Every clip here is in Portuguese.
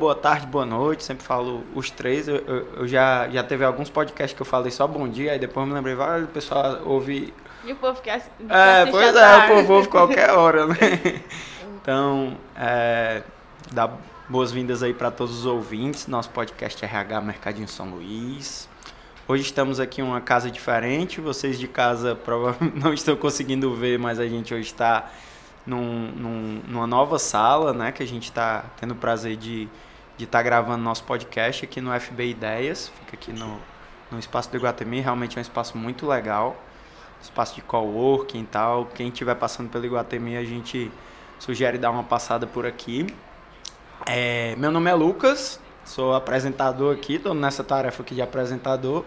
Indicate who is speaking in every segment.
Speaker 1: boa tarde, boa noite. Sempre falo os três. Eu, eu, eu já, já teve alguns podcasts que eu falei só bom dia, aí depois me lembrei, vai, o pessoal ouve.
Speaker 2: E o povo quer,
Speaker 1: É, pois é, o povo ouve qualquer hora, né? Então, é, dá boas-vindas aí para todos os ouvintes. Nosso podcast RH Mercadinho São Luís. Hoje estamos aqui em uma casa diferente. Vocês de casa provavelmente não estão conseguindo ver, mas a gente hoje está num, num, numa nova sala, né? Que a gente está tendo o prazer de estar tá gravando nosso podcast aqui no FB Ideias. Fica aqui no, no espaço do Iguatemi. Realmente é um espaço muito legal. Espaço de coworking e tal. Quem estiver passando pelo Iguatemi, a gente sugere dar uma passada por aqui. É, meu nome é Lucas, sou apresentador aqui, estou nessa tarefa aqui de apresentador.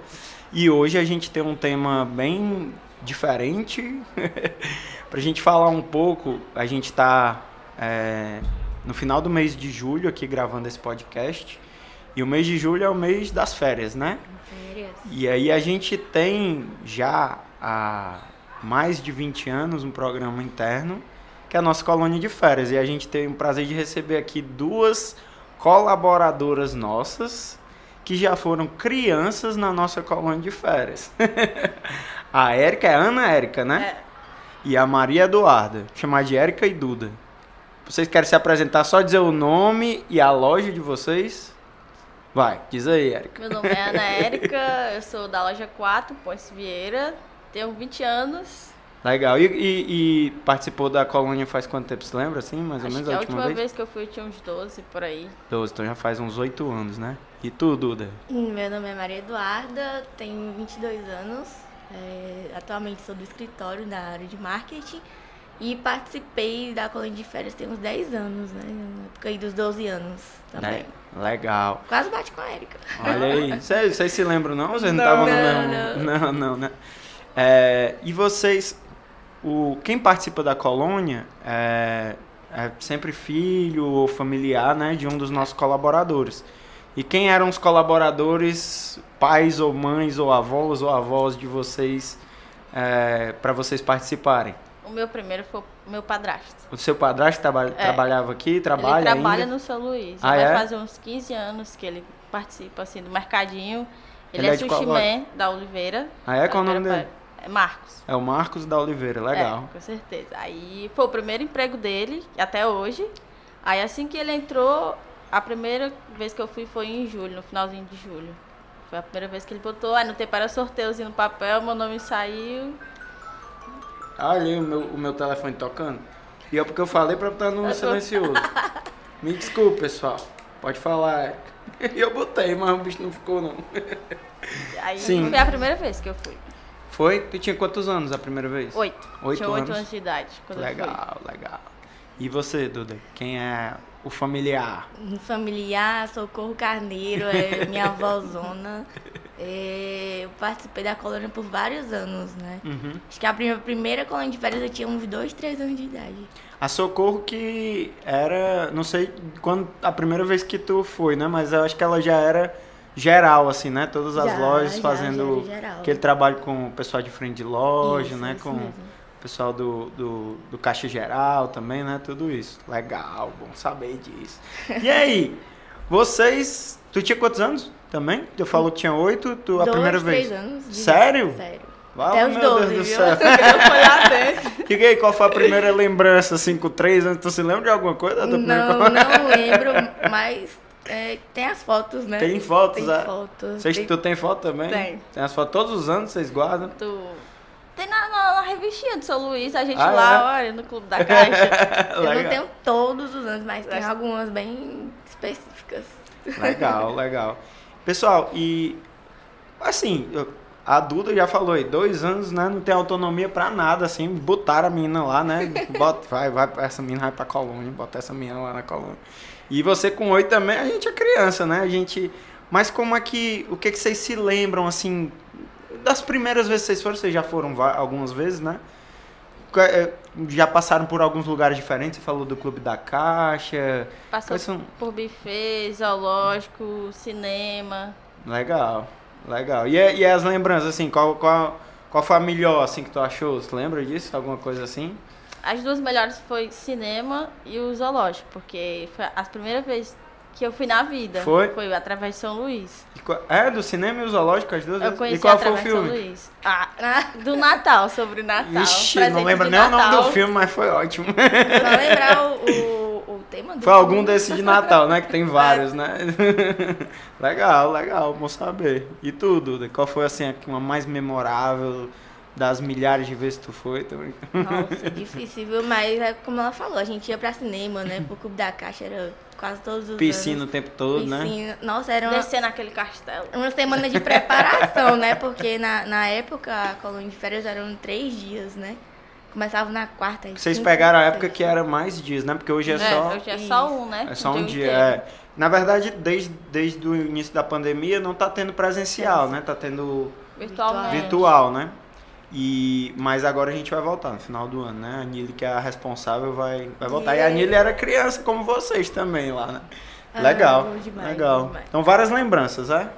Speaker 1: E hoje a gente tem um tema bem diferente. Para a gente falar um pouco, a gente está é, no final do mês de julho aqui gravando esse podcast. E o mês de julho é o mês das férias, né?
Speaker 2: Férias.
Speaker 1: E aí a gente tem já há mais de 20 anos um programa interno que é a nossa colônia de férias. E a gente tem o prazer de receber aqui duas colaboradoras nossas que já foram crianças na nossa colônia de férias. a Érica é a Ana Érica, né?
Speaker 2: É.
Speaker 1: E a Maria Eduarda. Chamar de Érica e Duda. Vocês querem se apresentar? Só dizer o nome e a loja de vocês? Vai, diz aí, Érica.
Speaker 2: Meu nome é Ana Érica, eu sou da loja 4, Ponce Vieira, tenho 20 anos.
Speaker 1: Legal. E, e- e participou da colônia faz quanto tempo? Você lembra, assim? Mais ou
Speaker 2: Acho
Speaker 1: menos
Speaker 2: que
Speaker 1: a
Speaker 2: a
Speaker 1: última, vez?
Speaker 2: vez que eu fui eu tinha uns 12 por aí.
Speaker 1: 12, então já faz uns 8 anos, né? E tu, Duda?
Speaker 3: Meu nome é Maria Eduarda, tenho 22 anos, é, atualmente sou do escritório da área de marketing e participei da colônia de férias tem uns 10 anos, né? Na época aí dos 12 anos também.
Speaker 1: Le- Legal.
Speaker 3: Quase bate com a Erika.
Speaker 1: Olha aí. Vocês se lembram, não? Vocês não
Speaker 2: Não,
Speaker 1: estavam
Speaker 2: não,
Speaker 1: mesmo... Não, não, né? É, e vocês... O, quem participa da colônia é, é sempre filho ou familiar né, de um dos nossos colaboradores. E quem eram os colaboradores, pais ou mães ou avós ou avós de vocês, para vocês participarem?
Speaker 2: O meu primeiro foi o meu padrasto.
Speaker 1: O seu padrasto traba- trabalhava aqui, trabalha
Speaker 2: ele trabalha
Speaker 1: ainda?
Speaker 2: no São Luís.
Speaker 1: Ah,
Speaker 2: Vai
Speaker 1: é?
Speaker 2: fazer uns 15 anos que ele participa assim, do mercadinho. Ele,
Speaker 1: Ele é
Speaker 2: é,
Speaker 1: qual
Speaker 2: da Oliveira.
Speaker 1: Ah, é? Qual o nome dele?
Speaker 2: É Marcos.
Speaker 1: É o Marcos da Oliveira, legal.
Speaker 2: É, com certeza. Aí foi o primeiro emprego dele, até hoje. Aí assim que ele entrou, a primeira vez que eu fui foi em julho, no finalzinho de julho. Foi a primeira vez que ele botou, aí no tempo era sorteiozinho no papel, meu nome saiu.
Speaker 1: Olha aí o meu, o meu telefone tocando. E é porque eu falei pra botar no
Speaker 2: tô-
Speaker 1: silencioso. Me desculpe, pessoal. Pode falar. E eu botei, mas o bicho não ficou, não.
Speaker 2: Aí
Speaker 1: Sim.
Speaker 2: foi a primeira vez que eu fui.
Speaker 1: Foi? Tu tinha quantos anos a primeira vez?
Speaker 2: Oito.
Speaker 1: Oito
Speaker 2: Tinha oito
Speaker 1: anos.
Speaker 2: anos de idade.
Speaker 1: Legal, legal. E você, Duda? Quem é o familiar?
Speaker 3: Um familiar, Socorro Carneiro, é minha avózona. É, eu participei da colônia por vários anos, né?
Speaker 1: Uhum.
Speaker 3: Acho que a prime- primeira colônia de férias eu tinha uns 2, 3 anos de idade.
Speaker 1: A Socorro que era, não sei quando a primeira vez que tu foi, né? Mas eu acho que ela já era geral, assim, né? Todas as
Speaker 3: Já,
Speaker 1: lojas
Speaker 3: já,
Speaker 1: fazendo
Speaker 3: já
Speaker 1: aquele trabalho com o pessoal de frente de loja,
Speaker 3: Isso,
Speaker 1: né?
Speaker 3: isso
Speaker 1: com
Speaker 3: mesmo.
Speaker 1: o pessoal do, do, do Caixa Geral também, né? Tudo isso. Legal, bom saber disso. E aí, vocês. Tu tinha quantos anos também? Tu falou que tinha oito, tu a
Speaker 3: Dois,
Speaker 1: primeira
Speaker 3: três
Speaker 1: vez.
Speaker 3: anos. de-
Speaker 1: Sério?
Speaker 3: Sério.
Speaker 1: Vale,
Speaker 3: Até os
Speaker 1: meu
Speaker 3: 12,
Speaker 1: Deus do
Speaker 3: viu?
Speaker 1: céu.
Speaker 2: Eu fui lá dentro.
Speaker 1: E aí, qual foi a primeira lembrança, assim, com três anos? Tu se lembra de alguma coisa da tua primeira
Speaker 3: Não, não lembro, mas é, tem as fotos, né?
Speaker 1: Tem fotos,
Speaker 3: Tem
Speaker 1: é?
Speaker 3: fotos.
Speaker 1: Vocês,
Speaker 3: tem-
Speaker 1: tu tem foto também?
Speaker 2: Tem.
Speaker 1: Tem as fotos todos os anos, vocês guardam?
Speaker 2: Tu... Tem na, na, na revistinha do São Luís, a gente
Speaker 1: Ah,
Speaker 2: lá, olha, no Clube da Caixa.
Speaker 3: Eu não tenho todos os anos, mas tem algumas bem específicas.
Speaker 1: Legal, legal. Pessoal, e assim, a Duda já falou aí, dois anos, né? Não tem autonomia pra nada, assim, botaram a menina lá, né? Bota, vai, vai, essa menina vai pra colônia, bota essa menina lá na colônia. E você com oito também, a gente é criança, né? A gente. Mas como é que. O que, que vocês se lembram, assim, das primeiras vezes que vocês foram? Vocês já foram algumas vezes, né? É, Já passaram por alguns lugares diferentes? Você falou do Clube da Caixa.
Speaker 2: Passou
Speaker 1: são?
Speaker 2: por buffet, zoológico, cinema.
Speaker 1: Legal, legal. E, e as lembranças, assim, qual, qual, qual foi a melhor, assim, que tu achou? Você lembra disso? Alguma coisa assim?
Speaker 2: As duas melhores foi cinema e o zoológico, porque foi as primeiras vezes que eu fui na vida.
Speaker 1: Foi?
Speaker 2: Foi através de São Luís.
Speaker 1: Qual- É, do cinema e o zoológico, as duas
Speaker 2: Eu conheci
Speaker 1: E qual foi o
Speaker 2: de São
Speaker 1: filme?
Speaker 2: Luís. Ah, do Natal, sobre o Natal.
Speaker 1: Ixi,
Speaker 2: Presente
Speaker 1: não lembro nem o nome do filme, mas foi ótimo.
Speaker 3: Só lembrar o, o, o tema do
Speaker 1: Foi algum
Speaker 3: filme.
Speaker 1: desses de Natal, né? Que tem vários, né? legal, legal, bom saber. E tu, Duda? Qual foi, assim, a uma mais memorável das milhares de vezes que tu foi? Tô brincando.
Speaker 3: Nossa, difícil, viu? Mas é como ela falou, a gente ia pra cinema, né? Pro Clube da Caixa era quase todos os
Speaker 1: Piscina o
Speaker 3: anos.
Speaker 1: tempo todo, né?
Speaker 3: Piscina. Nossa, era uma,
Speaker 2: Descer naquele castelo.
Speaker 3: uma semana de preparação, né? Porque na, na época a colônia de férias eram três dias, né? Começava na quarta.
Speaker 1: Vocês
Speaker 3: quinta,
Speaker 1: pegaram a época que era mais dias, né? Porque hoje é, só...
Speaker 2: hoje é só um, né?
Speaker 1: É só um dia, é. Na verdade, desde, desde o início da pandemia não tá tendo presencial, né? Tá tendo
Speaker 2: Virtualmente.
Speaker 1: virtual, né? E, mas agora a gente vai voltar no final do ano, né? A Nili, que é a responsável, vai, vai voltar. E a
Speaker 3: Yay.
Speaker 1: Nili era criança como vocês também lá, né?
Speaker 3: Ah,
Speaker 1: Legal,
Speaker 3: demais,
Speaker 1: legal.
Speaker 3: demais.
Speaker 1: Então, várias lembranças, é?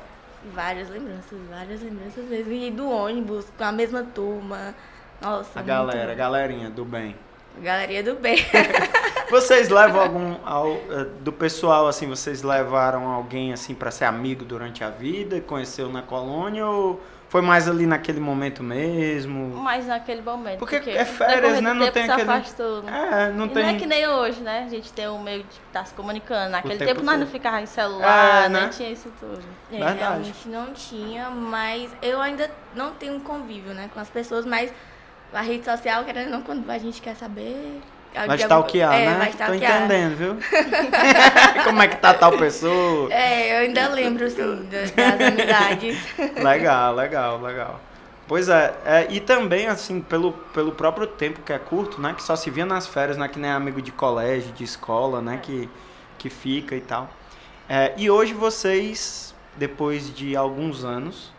Speaker 3: Várias lembranças, várias lembranças mesmo. E do ônibus, com a mesma turma. Nossa,
Speaker 1: A galera, a
Speaker 3: bom.
Speaker 1: galerinha do bem.
Speaker 3: Galeria do bem.
Speaker 1: Vocês levam algum ao- eh, do pessoal assim, vocês levaram alguém assim para ser amigo durante a vida, conheceu na colônia ou foi mais ali naquele momento mesmo?
Speaker 2: Mas naquele momento.
Speaker 1: Porque é férias, né? Não tem
Speaker 2: se
Speaker 1: aquele-
Speaker 2: afastou, né?
Speaker 1: É, não
Speaker 2: e
Speaker 1: tem
Speaker 2: não é que nem hoje, né? A gente tem um meio de estar se comunicando. Naquele
Speaker 1: tempo
Speaker 2: tempo, nós não ficava em celular,
Speaker 1: É, né?
Speaker 2: nem tinha isso tudo.
Speaker 3: É,
Speaker 1: Verdade.
Speaker 3: realmente não tinha, mas eu ainda não tenho um convívio, né, com as pessoas, mas a rede social, querendo ou não, quando a gente quer saber.
Speaker 1: Vai stalkear,
Speaker 3: é,
Speaker 1: né?
Speaker 3: Vai
Speaker 1: Tô entendendo, viu? Como é que tá tal pessoa?
Speaker 3: É, eu ainda lembro, assim, das, das amizades.
Speaker 1: Legal, legal, legal. Pois é, é, e também, assim, pelo, pelo próprio tempo que é curto, né? Que só se via nas férias, né? Que nem amigo de colégio, de escola, né? Que, que fica e tal. É, e hoje vocês, depois de alguns anos,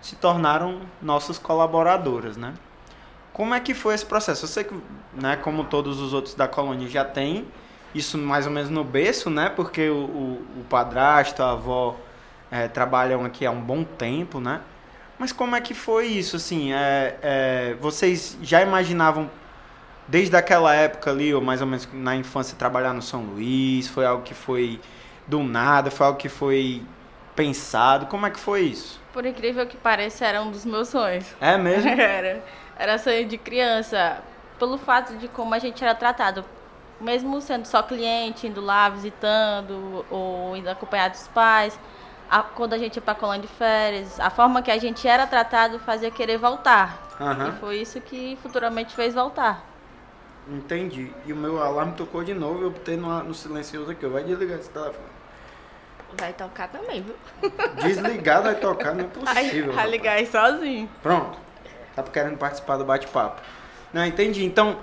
Speaker 1: se tornaram nossas colaboradoras, né? Como é que foi esse processo? Eu sei que, né, como todos os outros da colônia já tem, isso mais ou menos no berço, né? Porque o, o, o padrasto, a avó é, trabalham aqui há um bom tempo, né? Mas como é que foi isso, assim? É, é, vocês já imaginavam, desde aquela época ali, ou mais ou menos na infância, trabalhar no São Luís? Foi algo que foi do nada? Foi algo que foi pensado? Como é que foi isso?
Speaker 2: Por incrível que pareça, era um dos meus sonhos.
Speaker 1: É mesmo?
Speaker 2: Era. Era sonho de criança. Pelo fato de como a gente era tratado. Mesmo sendo só cliente, indo lá visitando, ou indo acompanhado dos pais. a- quando a gente ia pra colônia de férias, a forma que a gente era tratado fazia querer voltar.
Speaker 1: Aham.
Speaker 2: E foi isso que futuramente fez voltar.
Speaker 1: Entendi. E o meu alarme tocou de novo e eu botei no, no silencioso aqui. Vai desligar esse telefone.
Speaker 3: Vai tocar também, viu?
Speaker 1: Desligar vai tocar, não é possível.
Speaker 2: Vai
Speaker 1: rapaz.
Speaker 2: ligar aí sozinho.
Speaker 1: Pronto. Tá querendo participar do bate-papo. Não, entendi. Então,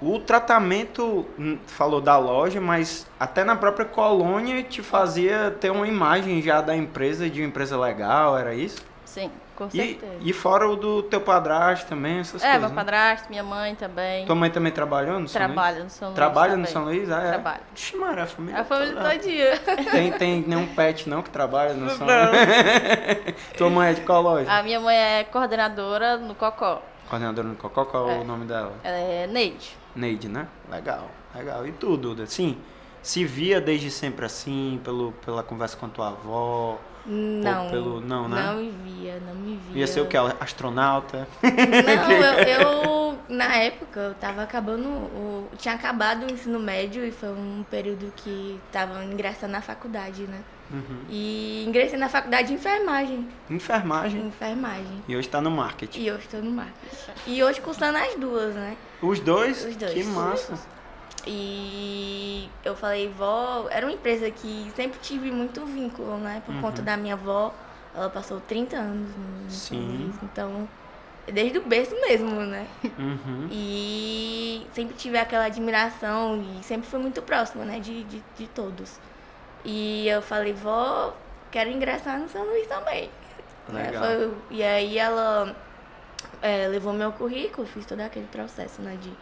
Speaker 1: o tratamento, hum, falou da loja, mas até na própria colônia te fazia ter uma imagem já da empresa, de uma empresa legal, era isso?
Speaker 2: Sim, com
Speaker 1: E,
Speaker 2: certeza.
Speaker 1: e fora o do teu padrasto também, essas
Speaker 2: é,
Speaker 1: coisas.
Speaker 2: meu
Speaker 1: né?
Speaker 2: padrasto, minha mãe também.
Speaker 1: Tua mãe também trabalhou no São Luís?
Speaker 2: Trabalha no São Luís.
Speaker 1: Trabalha no. São Luís? Ah, é?
Speaker 2: Trabalha.
Speaker 1: Ixi, Maria, a família
Speaker 2: A família
Speaker 1: toda.
Speaker 2: todinha.
Speaker 1: Tem, tem nenhum pet não que trabalha no São. Luís? Tua mãe é de qual loja?
Speaker 2: A minha mãe é coordenadora no Cocó.
Speaker 1: Coordenadora no Cocó, qual é
Speaker 2: É.
Speaker 1: o nome dela?
Speaker 2: Ela é Neide.
Speaker 1: Neide, né? Legal, legal. E tu, Duda? Sim, se via desde sempre assim, pelo, pela conversa com a tua avó?
Speaker 3: Não.
Speaker 1: pelo- não, né?
Speaker 3: Não me via, não me via.
Speaker 1: Ia ser o que? Astronauta?
Speaker 3: Não, eu, eu, na época, eu tava acabando, o, tinha acabado o ensino médio e foi um período que tava ingressando na faculdade, né?
Speaker 1: Uhum.
Speaker 3: E ingressei na faculdade de enfermagem.
Speaker 1: Enfermagem.
Speaker 3: Enfermagem.
Speaker 1: E hoje tá no marketing.
Speaker 3: E hoje estou no marketing. E hoje cursando as duas, né?
Speaker 1: Os dois?
Speaker 3: Os dois.
Speaker 1: Que massa.
Speaker 3: E eu falei, vó, era uma empresa que sempre tive muito vínculo, né? Por
Speaker 1: Uhum.
Speaker 3: conta da minha avó. Ela passou 30 anos no
Speaker 1: Sim.
Speaker 3: Luís, então desde o berço mesmo, né?
Speaker 1: Uhum.
Speaker 3: E sempre tive aquela admiração e sempre fui muito próxima, né, de, de, de todos. E eu falei, vó, quero ingressar no São Luís também. Né,
Speaker 1: Legal.
Speaker 3: foi- e aí ela é, levou meu currículo, fiz todo aquele processo, né, de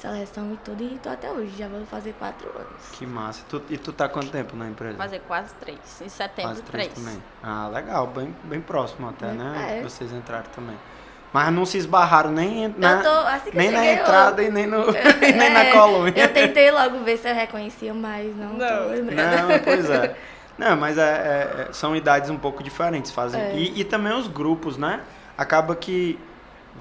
Speaker 3: seleção e tudo, e tô até hoje, já vou fazer quatro anos.
Speaker 1: Que massa. Tu- e tu tá quanto tempo na empresa?
Speaker 2: Fazer quase três. Em setembro,
Speaker 1: Quase três
Speaker 2: três.
Speaker 1: também. Ah, legal. Bem, bem próximo até,
Speaker 3: Bem-
Speaker 1: né?
Speaker 3: é.
Speaker 1: Vocês entraram também. Mas não se esbarraram nem na,
Speaker 3: tô, assim
Speaker 1: nem na entrada
Speaker 3: eu,
Speaker 1: e nem, no, nem na
Speaker 3: é,
Speaker 1: colônia.
Speaker 3: Eu tentei logo ver se eu reconhecia, mas não,
Speaker 2: Não.
Speaker 3: tô lembrando.
Speaker 1: Não, pois é. Não, mas é, é- é- são idades um pouco diferentes. Fazem,
Speaker 3: É.
Speaker 1: e, e também os grupos, né? Acaba que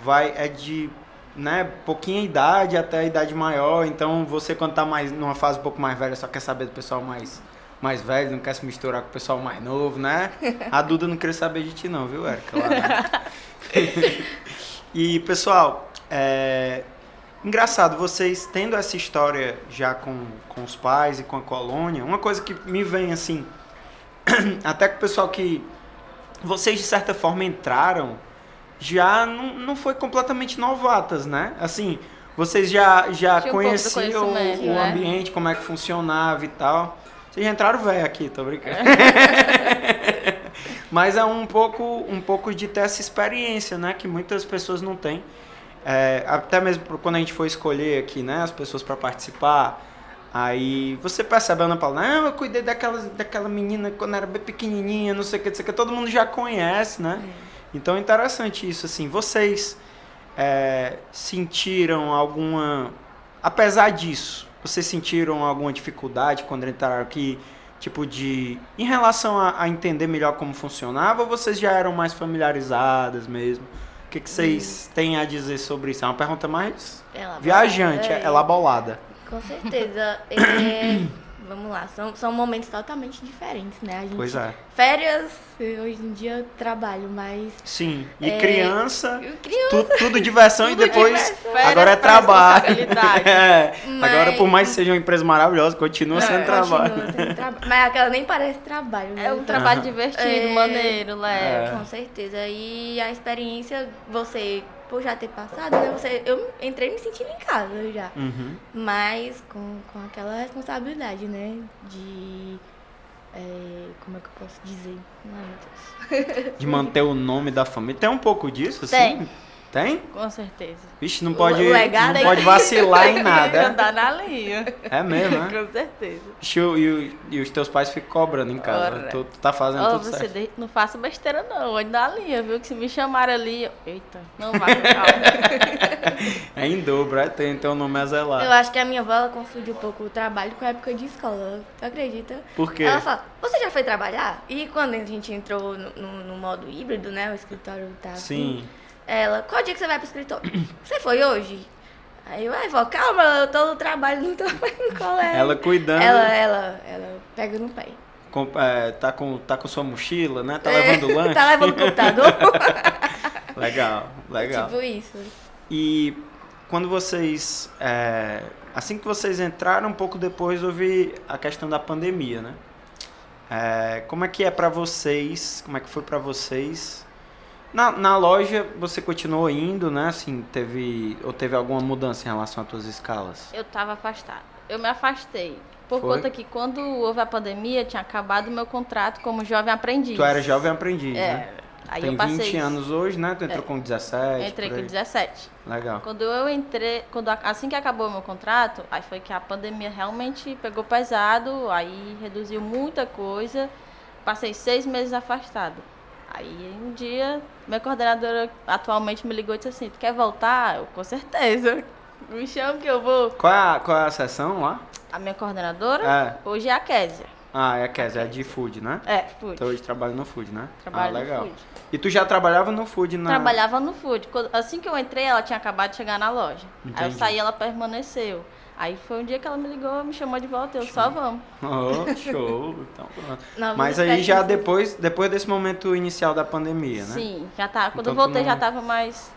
Speaker 1: vai é de né, pouquinha idade até a idade maior. Então você quando tá mais numa fase um pouco mais velha, só quer saber do pessoal mais, mais velho, não quer se misturar com o pessoal mais novo, né? A Duda não queria saber de ti não, viu, Érica? Lá, né? e pessoal, é, Engraçado, vocês tendo essa história já com, com os pais e com a colônia, uma coisa que me vem assim, até com o pessoal que vocês de certa forma entraram, já não, não foi completamente novatas, né? Assim, vocês já, já
Speaker 2: Tinha um
Speaker 1: conheciam o,
Speaker 2: né?
Speaker 1: ambiente, como é que funcionava e tal. Vocês já entraram velho aqui, tô brincando. Mas é um pouco, um pouco de ter essa experiência, né? Que muitas pessoas não têm. É, até mesmo quando a gente for escolher aqui, né? As pessoas para participar. Aí você percebe a Ana Paula, não, eu cuidei daquela, daquela menina quando era bem pequenininha, não sei o que, não sei o que. Todo mundo já conhece, né? Então é interessante isso, assim. Vocês é, sentiram alguma... Apesar disso, vocês sentiram alguma dificuldade quando entraram aqui? Tipo de... Em relação a, a entender melhor como funcionava, ou vocês já eram mais familiarizadas mesmo? O que, que vocês têm a dizer sobre isso? É uma pergunta mais
Speaker 3: Elaborada,
Speaker 1: viajante,
Speaker 3: é.
Speaker 1: elabolada.
Speaker 3: Com certeza. É, vamos lá, são, são momentos totalmente diferentes, né? A gente,
Speaker 1: Pois é.
Speaker 3: Férias, hoje em dia eu trabalho, mas.
Speaker 1: Sim. E
Speaker 3: É,
Speaker 1: criança,
Speaker 3: queria
Speaker 1: tu- tudo diversão
Speaker 3: Tudo
Speaker 1: e depois
Speaker 3: diversão.
Speaker 1: agora é trabalho. É.
Speaker 3: Mas-
Speaker 1: Agora, por mais que seja uma empresa maravilhosa, continua sendo
Speaker 3: Continua
Speaker 1: trabalho.
Speaker 3: sendo traba- Mas aquela nem parece trabalho, né?
Speaker 2: É um trabalho
Speaker 1: Aham.
Speaker 2: divertido,
Speaker 3: É.
Speaker 2: maneiro, leve.
Speaker 3: Com certeza. E a experiência, você, por já ter passado, né? Você, eu entrei me sentindo em casa já.
Speaker 1: Uhum.
Speaker 3: Mas com, com aquela responsabilidade, né? De. é, como é que eu posso dizer? Ai, meu Deus.
Speaker 1: De manter o nome da família. Tem um pouco disso, assim?
Speaker 2: Tem.
Speaker 1: Tem?
Speaker 2: Com certeza.
Speaker 1: Vixe, não pode,
Speaker 3: o legado
Speaker 1: não
Speaker 3: é
Speaker 1: pode
Speaker 3: que-
Speaker 1: vacilar em nada.
Speaker 2: Andar na linha.
Speaker 1: É mesmo, né?
Speaker 2: Com certeza.
Speaker 1: Vixe, E, o- e os teus pais ficam cobrando em casa. Tu, tu tá fazendo tudo
Speaker 2: você
Speaker 1: certo.
Speaker 2: de- não faça besteira não, olha na linha, viu? Que se me chamarem ali, eu- eita, não vai, calma.
Speaker 1: É em dobro, é? Tem, o nome a zelar.
Speaker 3: Eu acho que a minha avó ela confunde um pouco o trabalho com a época de escola. Tu acredita?
Speaker 1: Por quê?
Speaker 3: Ela fala, você já foi trabalhar? E quando a gente entrou no, no- no modo híbrido, né? O escritório tá assim. Ela, qual dia que você vai pro escritório? Você foi hoje? Aí eu, ai, vó, calma, eu tô no trabalho, não tô mais no colégio.
Speaker 1: Ela cuidando.
Speaker 3: Ela, ela, ela pega no pé.
Speaker 1: com- é, tá, com, tá com sua mochila, né? Tá
Speaker 3: É,
Speaker 1: levando lanche.
Speaker 3: tá levando o computador.
Speaker 1: Legal, legal.
Speaker 3: tipo isso.
Speaker 1: E quando vocês. é, assim que vocês entraram, um pouco depois houve a questão da pandemia, né? É, como é que é pra vocês? Como é que foi pra vocês? Na, na loja você continuou indo, né? Assim, teve. Ou teve alguma mudança em relação às tuas escalas?
Speaker 2: Eu tava afastada. Eu me afastei. Por
Speaker 1: Foi?
Speaker 2: conta que quando houve a pandemia, tinha acabado o meu contrato como jovem aprendiz.
Speaker 1: Tu era jovem aprendiz,
Speaker 2: É.
Speaker 1: né?
Speaker 2: Aí
Speaker 1: Tem
Speaker 2: eu passei.
Speaker 1: 20 anos hoje, né? Tu entrou
Speaker 2: É.
Speaker 1: com 17.
Speaker 2: Entrei com
Speaker 1: aí.
Speaker 2: 17.
Speaker 1: Legal.
Speaker 2: Quando eu entrei, quando assim que acabou o meu contrato, aí foi que a pandemia realmente pegou pesado, aí reduziu muita coisa. Passei seis meses afastado. Aí um dia, minha coordenadora atualmente me ligou e disse assim, tu quer voltar? Eu, com certeza. Me chama que eu vou.
Speaker 1: Qual é a, qual é a sessão lá?
Speaker 2: A minha coordenadora
Speaker 1: É.
Speaker 2: hoje é a Késia.
Speaker 1: Ah, é a Kézia, é de food, né?
Speaker 2: É, food.
Speaker 1: Tu hoje trabalha no food, né?
Speaker 2: Trabalho
Speaker 1: ah,
Speaker 2: no
Speaker 1: legal.
Speaker 2: food.
Speaker 1: E tu já trabalhava no food na.
Speaker 2: Trabalhava no food. Assim que eu entrei, ela tinha acabado de chegar na loja. Aí eu
Speaker 1: Entendi.
Speaker 2: saí, ela permaneceu. Aí foi um dia que ela me ligou, me chamou de volta, eu só vamos.
Speaker 1: Oh, show. Então, pronto.
Speaker 3: Novas
Speaker 1: Mas aí já depois, depois desse momento inicial da pandemia, né?
Speaker 2: Sim, já tá. Quando
Speaker 1: Então
Speaker 2: eu voltei
Speaker 1: não-
Speaker 2: já tava mais,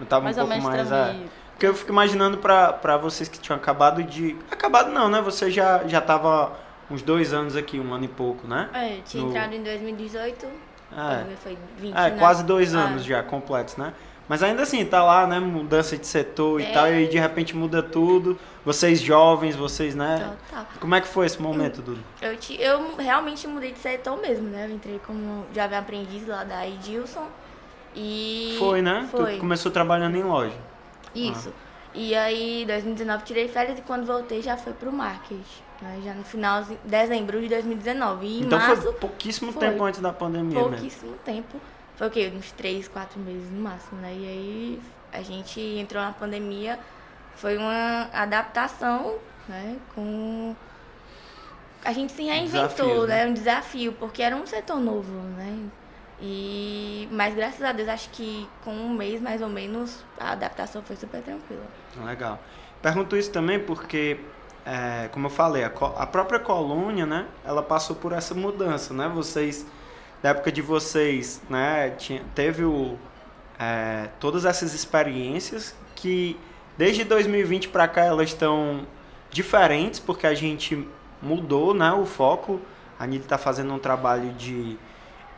Speaker 1: Eu tava
Speaker 2: mais
Speaker 1: um
Speaker 2: ou
Speaker 1: pouco
Speaker 2: menos
Speaker 1: mais. É,
Speaker 2: tranquilo.
Speaker 1: porque eu fico imaginando pra, pra vocês que tinham acabado de. Acabado não, né? Você já, já tava uns dois anos aqui, um ano e pouco, né?
Speaker 3: É, eu tinha
Speaker 1: No-
Speaker 3: entrado em 2018.
Speaker 1: É.
Speaker 3: Foi 20,
Speaker 1: É,
Speaker 3: né?
Speaker 1: quase dois
Speaker 3: Ah.
Speaker 1: anos já completos, né? Mas ainda assim, tá lá, né? Mudança de setor e
Speaker 3: É.
Speaker 1: tal, e aí de repente muda tudo. Vocês jovens, vocês, né?
Speaker 3: Total.
Speaker 1: Como é que foi esse momento, Dudu?
Speaker 3: Eu, ti- eu realmente mudei de setor mesmo, né? Eu entrei como jovem aprendiz lá da Edilson. E.
Speaker 1: Foi, né?
Speaker 3: Foi.
Speaker 1: Tu começou trabalhando em loja.
Speaker 3: Isso. E aí, em 2019, tirei férias e quando voltei já foi pro marketing. Né? Já no final de dezembro de 2019. E
Speaker 1: então
Speaker 3: março,
Speaker 1: foi pouquíssimo
Speaker 3: foi.
Speaker 1: tempo antes da pandemia mesmo.
Speaker 3: pouquíssimo tempo, foi o quê? Uns três, quatro meses no máximo, né? E aí a gente entrou na pandemia, foi uma adaptação, né? Com. A gente se reinventou,
Speaker 1: Desafio, né?
Speaker 3: né? Um desafio, porque era um setor novo, né? E, mas graças a Deus, acho que com um mês mais ou menos, a adaptação foi super tranquila.
Speaker 1: Legal. Pergunto isso também porque, é, como eu falei, a, a própria colônia, né? Ela passou por essa mudança, né? Vocês, da época de vocês, né? Tinha, teve o, é, todas essas experiências que desde 2020 para cá elas estão diferentes porque a gente mudou, né? O foco. A Anitta está fazendo um trabalho de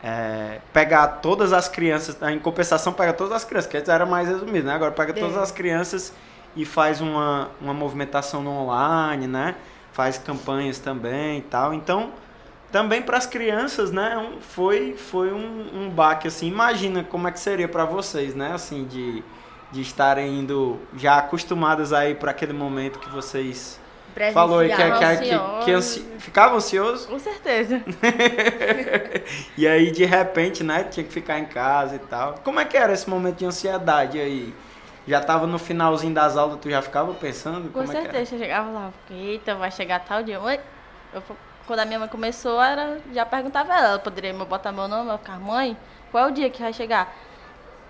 Speaker 1: é, pegar todas as crianças, em compensação pega todas as crianças, que antes era mais resumido, né? Agora pega todas
Speaker 3: É.
Speaker 1: as crianças e faz uma, uma movimentação no online, né? Faz campanhas também e tal. Então, também para as crianças, né? um- foi foi um, um baque assim. Imagina como é que seria para vocês, né? Assim de de estarem indo já acostumadas aí para aquele momento que vocês falou aí que, que, que, que, que ansi... ficava ansioso
Speaker 2: Com certeza.
Speaker 1: e aí de repente, né, tinha que ficar em casa e tal. Como é que era esse momento de ansiedade aí? Já tava no finalzinho das aulas, tu já ficava pensando?
Speaker 2: Com
Speaker 1: é
Speaker 2: certeza. Eu chegava lá, eita, vai chegar tal dia. Mãe, eu, quando a minha mãe começou, era, já perguntava ela, ela poderia me botar meu nome, eu ficava, mãe, qual é o dia que vai chegar?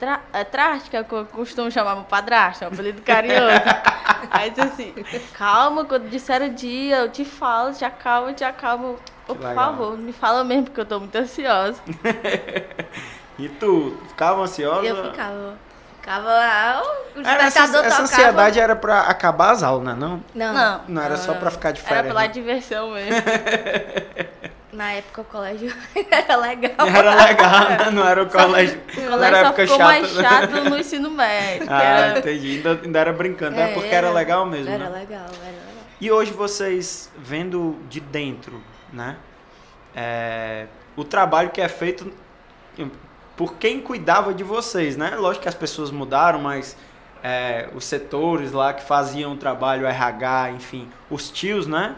Speaker 2: Tra é, Traste, que é o que eu costumo chamar meu padrasto, é um apelido carinhoso. Aí disse assim, calma, quando disser o dia, eu te falo, te acalma, te acalma. Ô, por favor, me fala mesmo, porque eu tô muito ansiosa.
Speaker 1: E tu, ficava ansiosa?
Speaker 3: Eu ficava. Ficava. ah, O
Speaker 1: Era essa, essa
Speaker 3: tocava.
Speaker 1: ansiedade era pra acabar as aulas, né? Não,
Speaker 3: Não,
Speaker 2: Não.
Speaker 1: não era só pra ficar de
Speaker 2: Era
Speaker 1: férias.
Speaker 2: pela
Speaker 1: né?
Speaker 2: diversão mesmo.
Speaker 3: Na época o colégio era legal.
Speaker 1: Era legal, né? não era o colégio.
Speaker 2: O
Speaker 1: não era
Speaker 2: colégio só
Speaker 1: época
Speaker 2: ficou
Speaker 1: chata.
Speaker 2: mais
Speaker 1: né?
Speaker 2: chato no ensino médio.
Speaker 1: Ah,
Speaker 2: era-
Speaker 1: entendi. Ainda, ainda era brincando, é,
Speaker 3: É,
Speaker 1: porque era legal mesmo.
Speaker 3: Era
Speaker 1: né?
Speaker 3: legal, era legal.
Speaker 1: E hoje vocês vendo de dentro, né? é, o trabalho que é feito por quem cuidava de vocês, né? Lógico que as pessoas mudaram, mas é, os setores lá que faziam o trabalho, RH, enfim, os tios, né?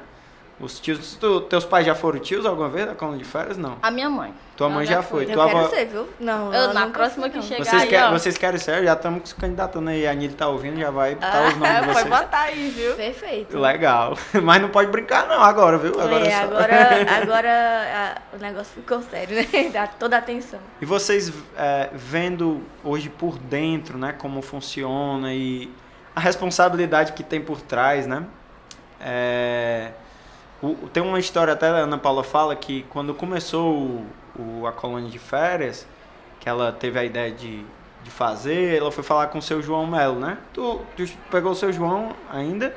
Speaker 1: Os tios, tu- teus pais já foram tios alguma vez na coluna de férias? Não.
Speaker 2: A minha mãe.
Speaker 1: Tua mãe
Speaker 2: já
Speaker 1: foi.
Speaker 3: Eu
Speaker 1: Tua
Speaker 3: quero
Speaker 1: avó-
Speaker 3: ser, viu? Não,
Speaker 2: Eu, na próxima que chegar
Speaker 1: Vocês,
Speaker 2: aí,
Speaker 1: quer-
Speaker 2: ó.
Speaker 1: vocês querem ser? Já estamos se candidatando aí. A Anitta tá ouvindo, já vai botar os nomes de
Speaker 2: Ah,
Speaker 1: vocês.
Speaker 2: pode botar aí, viu?
Speaker 3: Perfeito.
Speaker 1: Legal. Mas não pode brincar não agora, viu? Agora
Speaker 3: é,
Speaker 1: só-
Speaker 3: agora, agora a- o negócio ficou sério, né? Dá toda a atenção.
Speaker 1: E vocês é, vendo hoje por dentro, né, como funciona e a responsabilidade que tem por trás, né? É, o- tem uma história até a Ana Paula fala que quando começou o, o- a colônia de férias, que ela teve a ideia de, de fazer, ela foi falar com o seu João Melo, né? Tu, tu pegou o seu João ainda?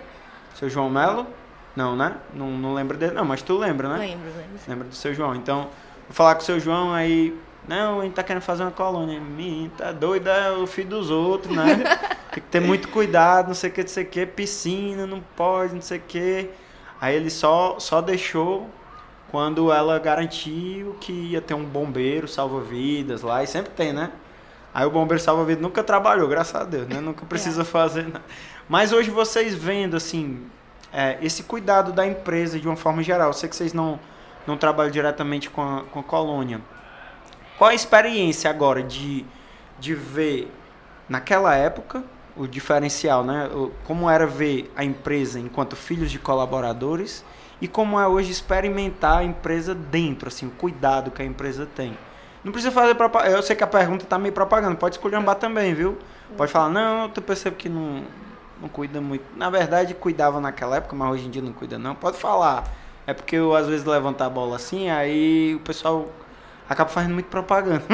Speaker 1: Seu João Melo? Não, né? Não, não lembro dele, não, mas tu lembra, né?
Speaker 3: Lembro, lembro.
Speaker 1: Lembra do seu João? Então, vou falar com o seu João aí. Não, a gente tá querendo fazer uma colônia. Menino, tá doido, é o filho dos outros, né? Tem que ter muito cuidado, não sei o que, não sei o que, piscina, não pode, não sei o que. Aí ele só, só deixou quando ela garantiu que ia ter um bombeiro salva-vidas lá, e sempre tem, né? Aí o bombeiro salva-vidas nunca trabalhou, graças a Deus, né? Nunca precisa fazer nada. Mas hoje vocês vendo, assim, é, esse cuidado da empresa de uma forma geral, eu sei que vocês não, não trabalham diretamente com a, com a colônia. Qual a experiência agora de, de ver, naquela época, o diferencial, né? Como era ver a empresa enquanto filhos de colaboradores e como é hoje experimentar a empresa dentro, assim, o cuidado que a empresa tem. Não precisa fazer propaganda. Eu sei que a pergunta tá meio propaganda, pode esculhambar também, viu? Pode falar, não, tu percebe que não, não cuida muito. Na verdade, cuidava naquela época, mas hoje em dia não cuida, não. Pode falar. É porque eu, às vezes, levanto a bola assim, aí o pessoal acaba fazendo muito propaganda.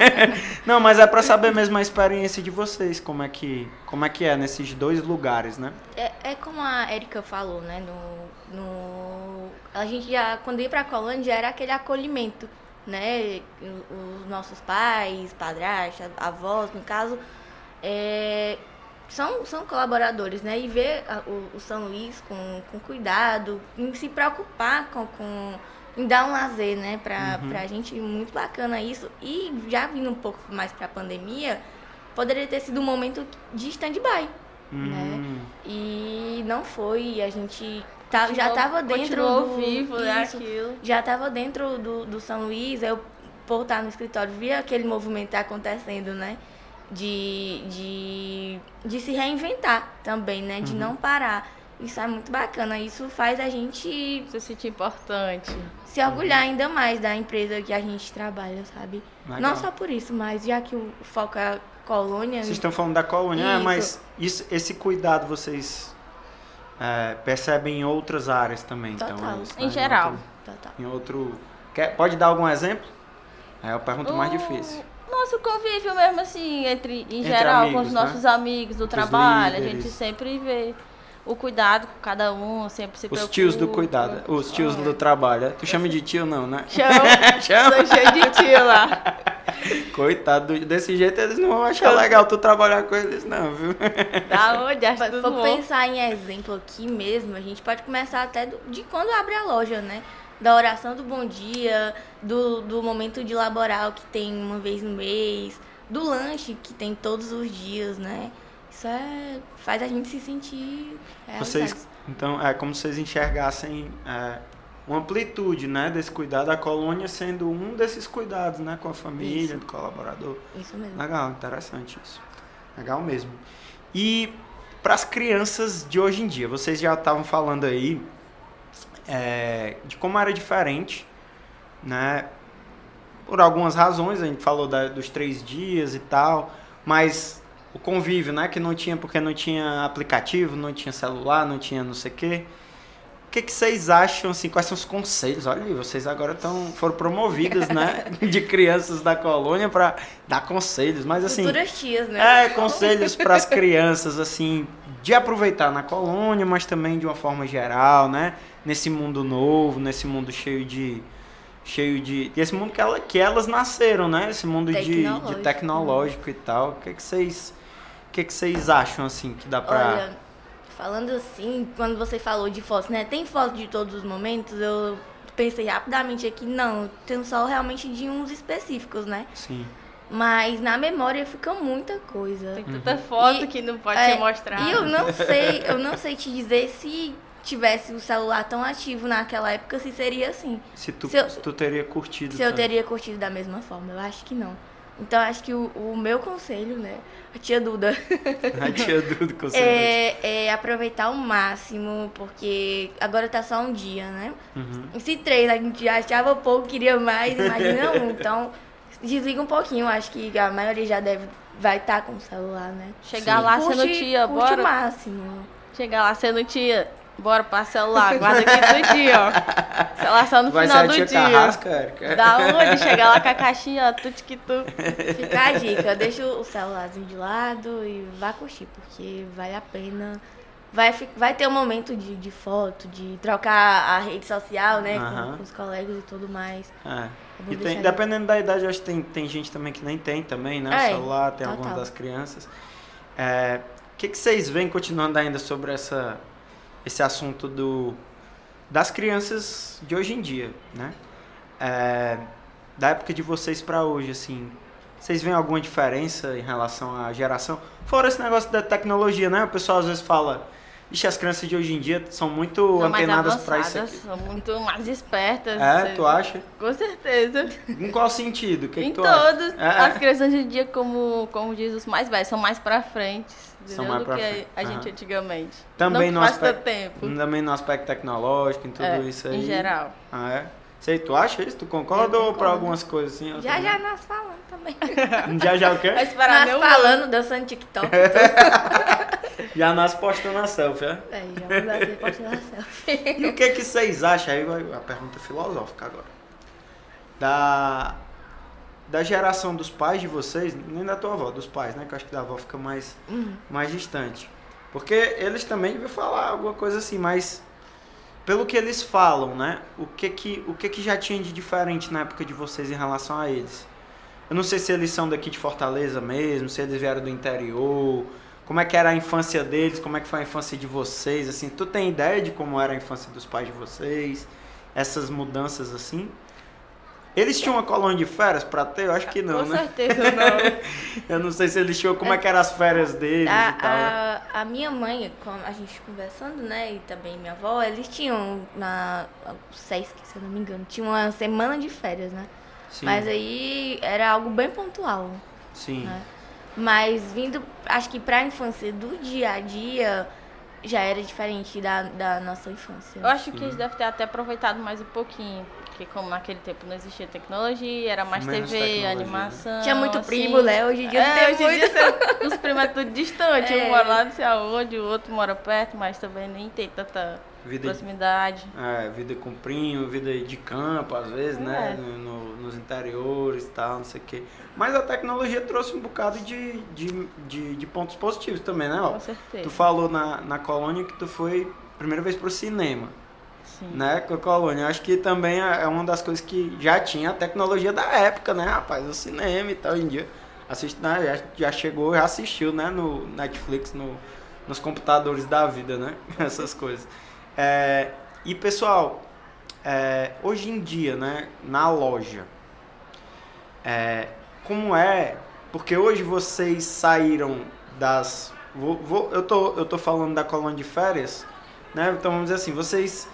Speaker 1: não, mas é pra saber mesmo a experiência de vocês, como é que, como é, que é nesses dois lugares, né?
Speaker 3: É, é como a Erika falou, né? No, no, a gente já, quando ia pra colônia, já era aquele acolhimento, né? Os nossos pais, padrastos, avós, no caso, é, são, são colaboradores, né? E ver a- o, o São Luís com, com cuidado, em se preocupar com, com em dar um lazer, né? Pra,
Speaker 1: Uhum.
Speaker 3: pra gente, muito bacana isso. E já vindo um pouco mais pra pandemia, poderia ter sido um momento de stand-by. Né?
Speaker 1: Hum,
Speaker 3: E não foi, a gente tá, já
Speaker 2: Continuou-
Speaker 3: tava dentro do
Speaker 2: vivo, né,
Speaker 3: isso, já tava dentro do, do São Luís, eu por estar no escritório, via aquele movimento acontecendo, né? De, de, de se reinventar também, né? De
Speaker 1: Uhum.
Speaker 3: não parar. Isso é muito bacana. Isso faz a gente
Speaker 2: Se sentir importante.
Speaker 3: se orgulhar ainda mais da empresa que a gente trabalha, sabe?
Speaker 1: Legal.
Speaker 3: Não só por isso, mas já que o foco é a colônia.
Speaker 1: Vocês estão falando da colônia, ah,
Speaker 3: Isso.
Speaker 1: mas isso, esse cuidado vocês é, percebem em outras áreas também. Então,
Speaker 3: Total.
Speaker 1: é isso,
Speaker 2: Em
Speaker 1: né?
Speaker 2: geral.
Speaker 1: outro-
Speaker 3: Total.
Speaker 1: Em outro. Quer, pode dar algum exemplo? É a pergunta mais
Speaker 2: O
Speaker 1: difícil.
Speaker 2: Nosso convívio mesmo, assim, entre, em
Speaker 1: Entre
Speaker 2: geral, com
Speaker 1: amigos,
Speaker 2: os
Speaker 1: né?
Speaker 2: nossos amigos do trabalho, a
Speaker 1: líderes.
Speaker 2: gente sempre vê o cuidado com cada um, sempre se
Speaker 1: Os
Speaker 2: preocupa.
Speaker 1: tios do cuidado, os tios
Speaker 2: Ah,
Speaker 1: do trabalho. Tu chama de tio não, né?
Speaker 2: Chama,
Speaker 1: Chama.
Speaker 2: tô cheio de tio lá.
Speaker 1: Coitado, desse jeito eles não vão achar legal tu trabalhar com eles não, viu?
Speaker 2: Da onde? Acho
Speaker 3: for
Speaker 2: bom.
Speaker 3: pensar em exemplo aqui mesmo, a gente pode começar até do- de quando abre a loja, né? Da oração do bom dia, do, do momento de laboral que tem uma vez no mês, do lanche que tem todos os dias, né? Isso é, faz a gente se sentir
Speaker 1: Vocês,
Speaker 3: realizados.
Speaker 1: então, é como se vocês enxergassem é, uma amplitude, né, desse cuidado, a colônia sendo um desses cuidados, né, com a família,
Speaker 3: Isso.
Speaker 1: do colaborador.
Speaker 3: Isso mesmo.
Speaker 1: Legal, interessante isso. Legal mesmo. E para as crianças de hoje em dia, vocês já estavam falando aí é, de como era diferente, né? Por algumas razões, a gente falou da- dos três dias e tal, mas o convívio, né? Que não tinha, porque não tinha aplicativo, não tinha celular, não tinha não sei o quê. O que, que vocês acham, assim, quais são os conselhos? Olha aí, vocês agora tão, foram promovidas, né? De crianças da colônia para dar conselhos, mas assim...
Speaker 3: Futuras tias, né?
Speaker 1: É, conselhos para as crianças, assim, de aproveitar na colônia, mas também de uma forma geral, né? Nesse mundo novo, nesse mundo cheio de. cheio de. Esse mundo que, ela, que elas nasceram, né? Esse mundo de, de
Speaker 3: Tecnológico.
Speaker 1: tecnológico e tal. O que, que vocês. O que, que vocês acham, assim, que dá pra.
Speaker 3: Olha, falando assim, quando você falou de fotos, né? Tem foto de todos os momentos, eu pensei rapidamente aqui, não, tem só realmente de uns específicos, né?
Speaker 1: Sim.
Speaker 3: Mas na memória fica muita coisa.
Speaker 2: Tem tanta foto
Speaker 3: E-
Speaker 2: que não pode
Speaker 3: É,
Speaker 2: ser mostrada.
Speaker 3: E eu não sei, eu não sei te dizer se tivesse o celular tão ativo naquela época, se seria assim.
Speaker 1: Se tu,
Speaker 3: Se eu-
Speaker 1: se tu teria curtido.
Speaker 3: Se eu
Speaker 1: também.
Speaker 3: teria curtido da mesma forma, eu acho que não. Então acho que o, o meu conselho, né, a tia Duda,
Speaker 1: A tia Duda, certeza.
Speaker 3: é, é aproveitar ao máximo, porque agora tá só um dia, né?
Speaker 1: Uhum.
Speaker 3: E se três a gente já achava pouco, queria mais, imagina um. Então, desliga um pouquinho, acho que a maioria já deve, vai estar com o celular, né?
Speaker 2: Chegar
Speaker 1: Sim.
Speaker 2: lá
Speaker 3: Curte-
Speaker 2: sendo tia,
Speaker 3: curte o
Speaker 2: bora.
Speaker 3: máximo.
Speaker 2: Chegar lá sendo tia, bora pra celular, guarda aqui do dia, ó. Celular só no
Speaker 1: Vai ser
Speaker 2: final
Speaker 1: a
Speaker 2: do
Speaker 1: tia
Speaker 2: dia.
Speaker 1: Carrasca, Érica?
Speaker 2: Da onde? Chegar lá com a caixinha, ó, tudo que tu.
Speaker 3: Fica a dica, deixa o celularzinho de lado e vá curtir, porque vale a pena. Vai, vai ter um momento de, de foto, de trocar a rede social, né,
Speaker 1: Aham.
Speaker 3: com, com os colegas e tudo mais.
Speaker 1: É. E tem, dependendo da idade, eu acho que tem, tem gente também que nem tem também, né?
Speaker 3: É,
Speaker 1: celular, tem
Speaker 3: total.
Speaker 1: algumas das crianças. É, O que, que vocês veem, continuando ainda sobre essa, esse assunto do, das crianças de hoje em dia, né? É, da época de vocês pra hoje, assim, vocês veem alguma diferença em relação à geração? Fora esse negócio da tecnologia, né? O pessoal às vezes fala, Ixi, as crianças de hoje em dia são muito
Speaker 2: São
Speaker 1: antenadas pra isso aqui.
Speaker 2: são muito mais espertas.
Speaker 1: É,
Speaker 2: Você-
Speaker 1: tu acha?
Speaker 2: Com certeza.
Speaker 1: Em qual sentido? Que, que
Speaker 2: em
Speaker 1: tu acha?
Speaker 2: todos.
Speaker 1: É.
Speaker 2: As crianças hoje em dia, como, como diz os mais velhos, são mais pra frente.
Speaker 1: São mais
Speaker 2: do
Speaker 1: pra
Speaker 2: que
Speaker 1: frente,
Speaker 2: a gente antigamente.
Speaker 1: Também
Speaker 2: não
Speaker 1: no
Speaker 2: faz
Speaker 1: aspecto-
Speaker 2: tempo.
Speaker 1: Também no aspecto tecnológico, em tudo
Speaker 2: É,
Speaker 1: isso aí.
Speaker 2: Em geral.
Speaker 1: Ah, é? Sei, tu acha isso? Tu concorda ou pra
Speaker 3: concordo.
Speaker 1: algumas coisas assim?
Speaker 3: Já
Speaker 1: também?
Speaker 3: já nós falando também.
Speaker 1: Já já o quê?
Speaker 2: Vai esperar
Speaker 3: nós
Speaker 2: meu
Speaker 3: falando, dançando TikTok.
Speaker 1: Já nós postando a selfie, é?
Speaker 3: É, já dar pode tirar selfie.
Speaker 1: E o que que vocês acham? Aí vai a pergunta filosófica agora. Da, da geração dos pais de vocês, nem da tua avó, dos pais, né? Que eu acho que da avó fica mais,
Speaker 3: Uhum.
Speaker 1: mais distante. Porque eles também deviam falar alguma coisa assim, mas pelo que eles falam, né? O que que, o que que já tinha de diferente na época de vocês em relação a eles? Eu não sei se eles são daqui de Fortaleza mesmo, se eles vieram do interior, como é que era a infância deles, como é que foi a infância de vocês, assim, tu tem ideia de como era a infância dos pais de vocês, essas mudanças assim? Eles tinham uma colônia de férias pra ter? Eu acho que não,
Speaker 2: Com
Speaker 1: né?
Speaker 2: certeza não.
Speaker 1: Eu não sei se eles tinham, como é que eram as férias deles
Speaker 3: A,
Speaker 1: e tal. né?
Speaker 3: a, a minha mãe, com a gente conversando, né, e também minha avó, eles tinham na o SESC, se eu não me engano, tinha uma semana de férias, né?
Speaker 1: Sim.
Speaker 3: Mas aí era algo bem pontual.
Speaker 1: Sim.
Speaker 3: né? Mas vindo, acho que pra infância do dia a dia já era diferente da, da nossa infância.
Speaker 2: Eu acho que eles devem ter até aproveitado mais um pouquinho. Porque como naquele tempo não existia tecnologia, era mais
Speaker 1: Menos
Speaker 2: TV,
Speaker 1: tecnologia, né?
Speaker 2: animação.
Speaker 3: Tinha muito
Speaker 2: assim.
Speaker 3: primo, né? Hoje em dia não
Speaker 2: É,
Speaker 3: tem
Speaker 2: hoje em
Speaker 3: muito.
Speaker 2: dia você- os primos é tudo distante.
Speaker 3: É.
Speaker 2: Um mora lá não sei aonde, o outro mora perto, mas também nem tem tanta
Speaker 1: Vida,
Speaker 2: proximidade.
Speaker 1: é, vida com primo, vida de campo, às vezes, né?
Speaker 2: É.
Speaker 1: No- no- nos interiores e tal, não sei o quê. Mas a tecnologia trouxe um bocado de, de, de, de pontos positivos também, né? Ó,
Speaker 2: Com certeza.
Speaker 1: tu falou na, na colônia que tu foi primeira vez pro cinema. Né, com a colônia. Acho que também é uma das coisas que já tinha a tecnologia da época, né, rapaz? O cinema e tal, hoje em dia. Assiste, né, já, já chegou, já assistiu, né, no Netflix, no, nos computadores da vida, né? Essas coisas. É, e, pessoal, é, hoje em dia, né, na loja, é, como é... Porque hoje vocês saíram das... Vou, vou- eu, tô, eu tô falando da colônia de férias, né? Então vamos dizer assim, vocês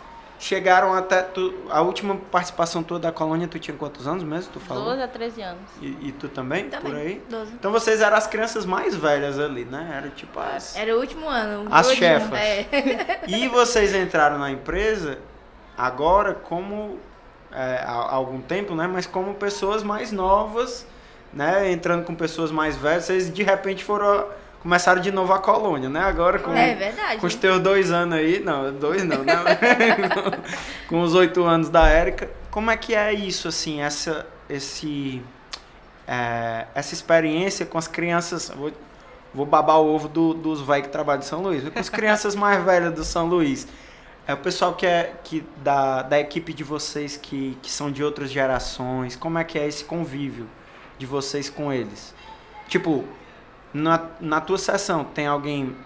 Speaker 1: chegaram até. Tu, a última participação tua da colônia, tu tinha quantos anos mesmo? Tu falou?
Speaker 2: 12 a 13 anos.
Speaker 1: E, e tu também?
Speaker 3: Também,
Speaker 1: Por aí?
Speaker 3: 12.
Speaker 1: Então vocês eram as crianças mais velhas ali, né? Era tipo as.
Speaker 3: Era o último ano.
Speaker 1: As chefas.
Speaker 3: É.
Speaker 1: E vocês entraram na empresa agora como. é, há há algum tempo, né? Mas como pessoas mais novas, né? Entrando com pessoas mais velhas, vocês de repente foram. Começaram de novo a colônia, né? Agora com.
Speaker 3: É verdade.
Speaker 1: Com os teus dois anos aí, não, dois não, né? com os oito anos da Érica. Como é que é isso, assim, essa, esse, é, essa experiência com as crianças? Vou, vou babar o ovo do- dos velhos que trabalham em São Luís. Com as crianças mais velhas do São Luís. É o pessoal que é que da, da equipe de vocês que, que são de outras gerações. Como é que é esse convívio de vocês com eles? Tipo, na, na tua sessão, tem alguém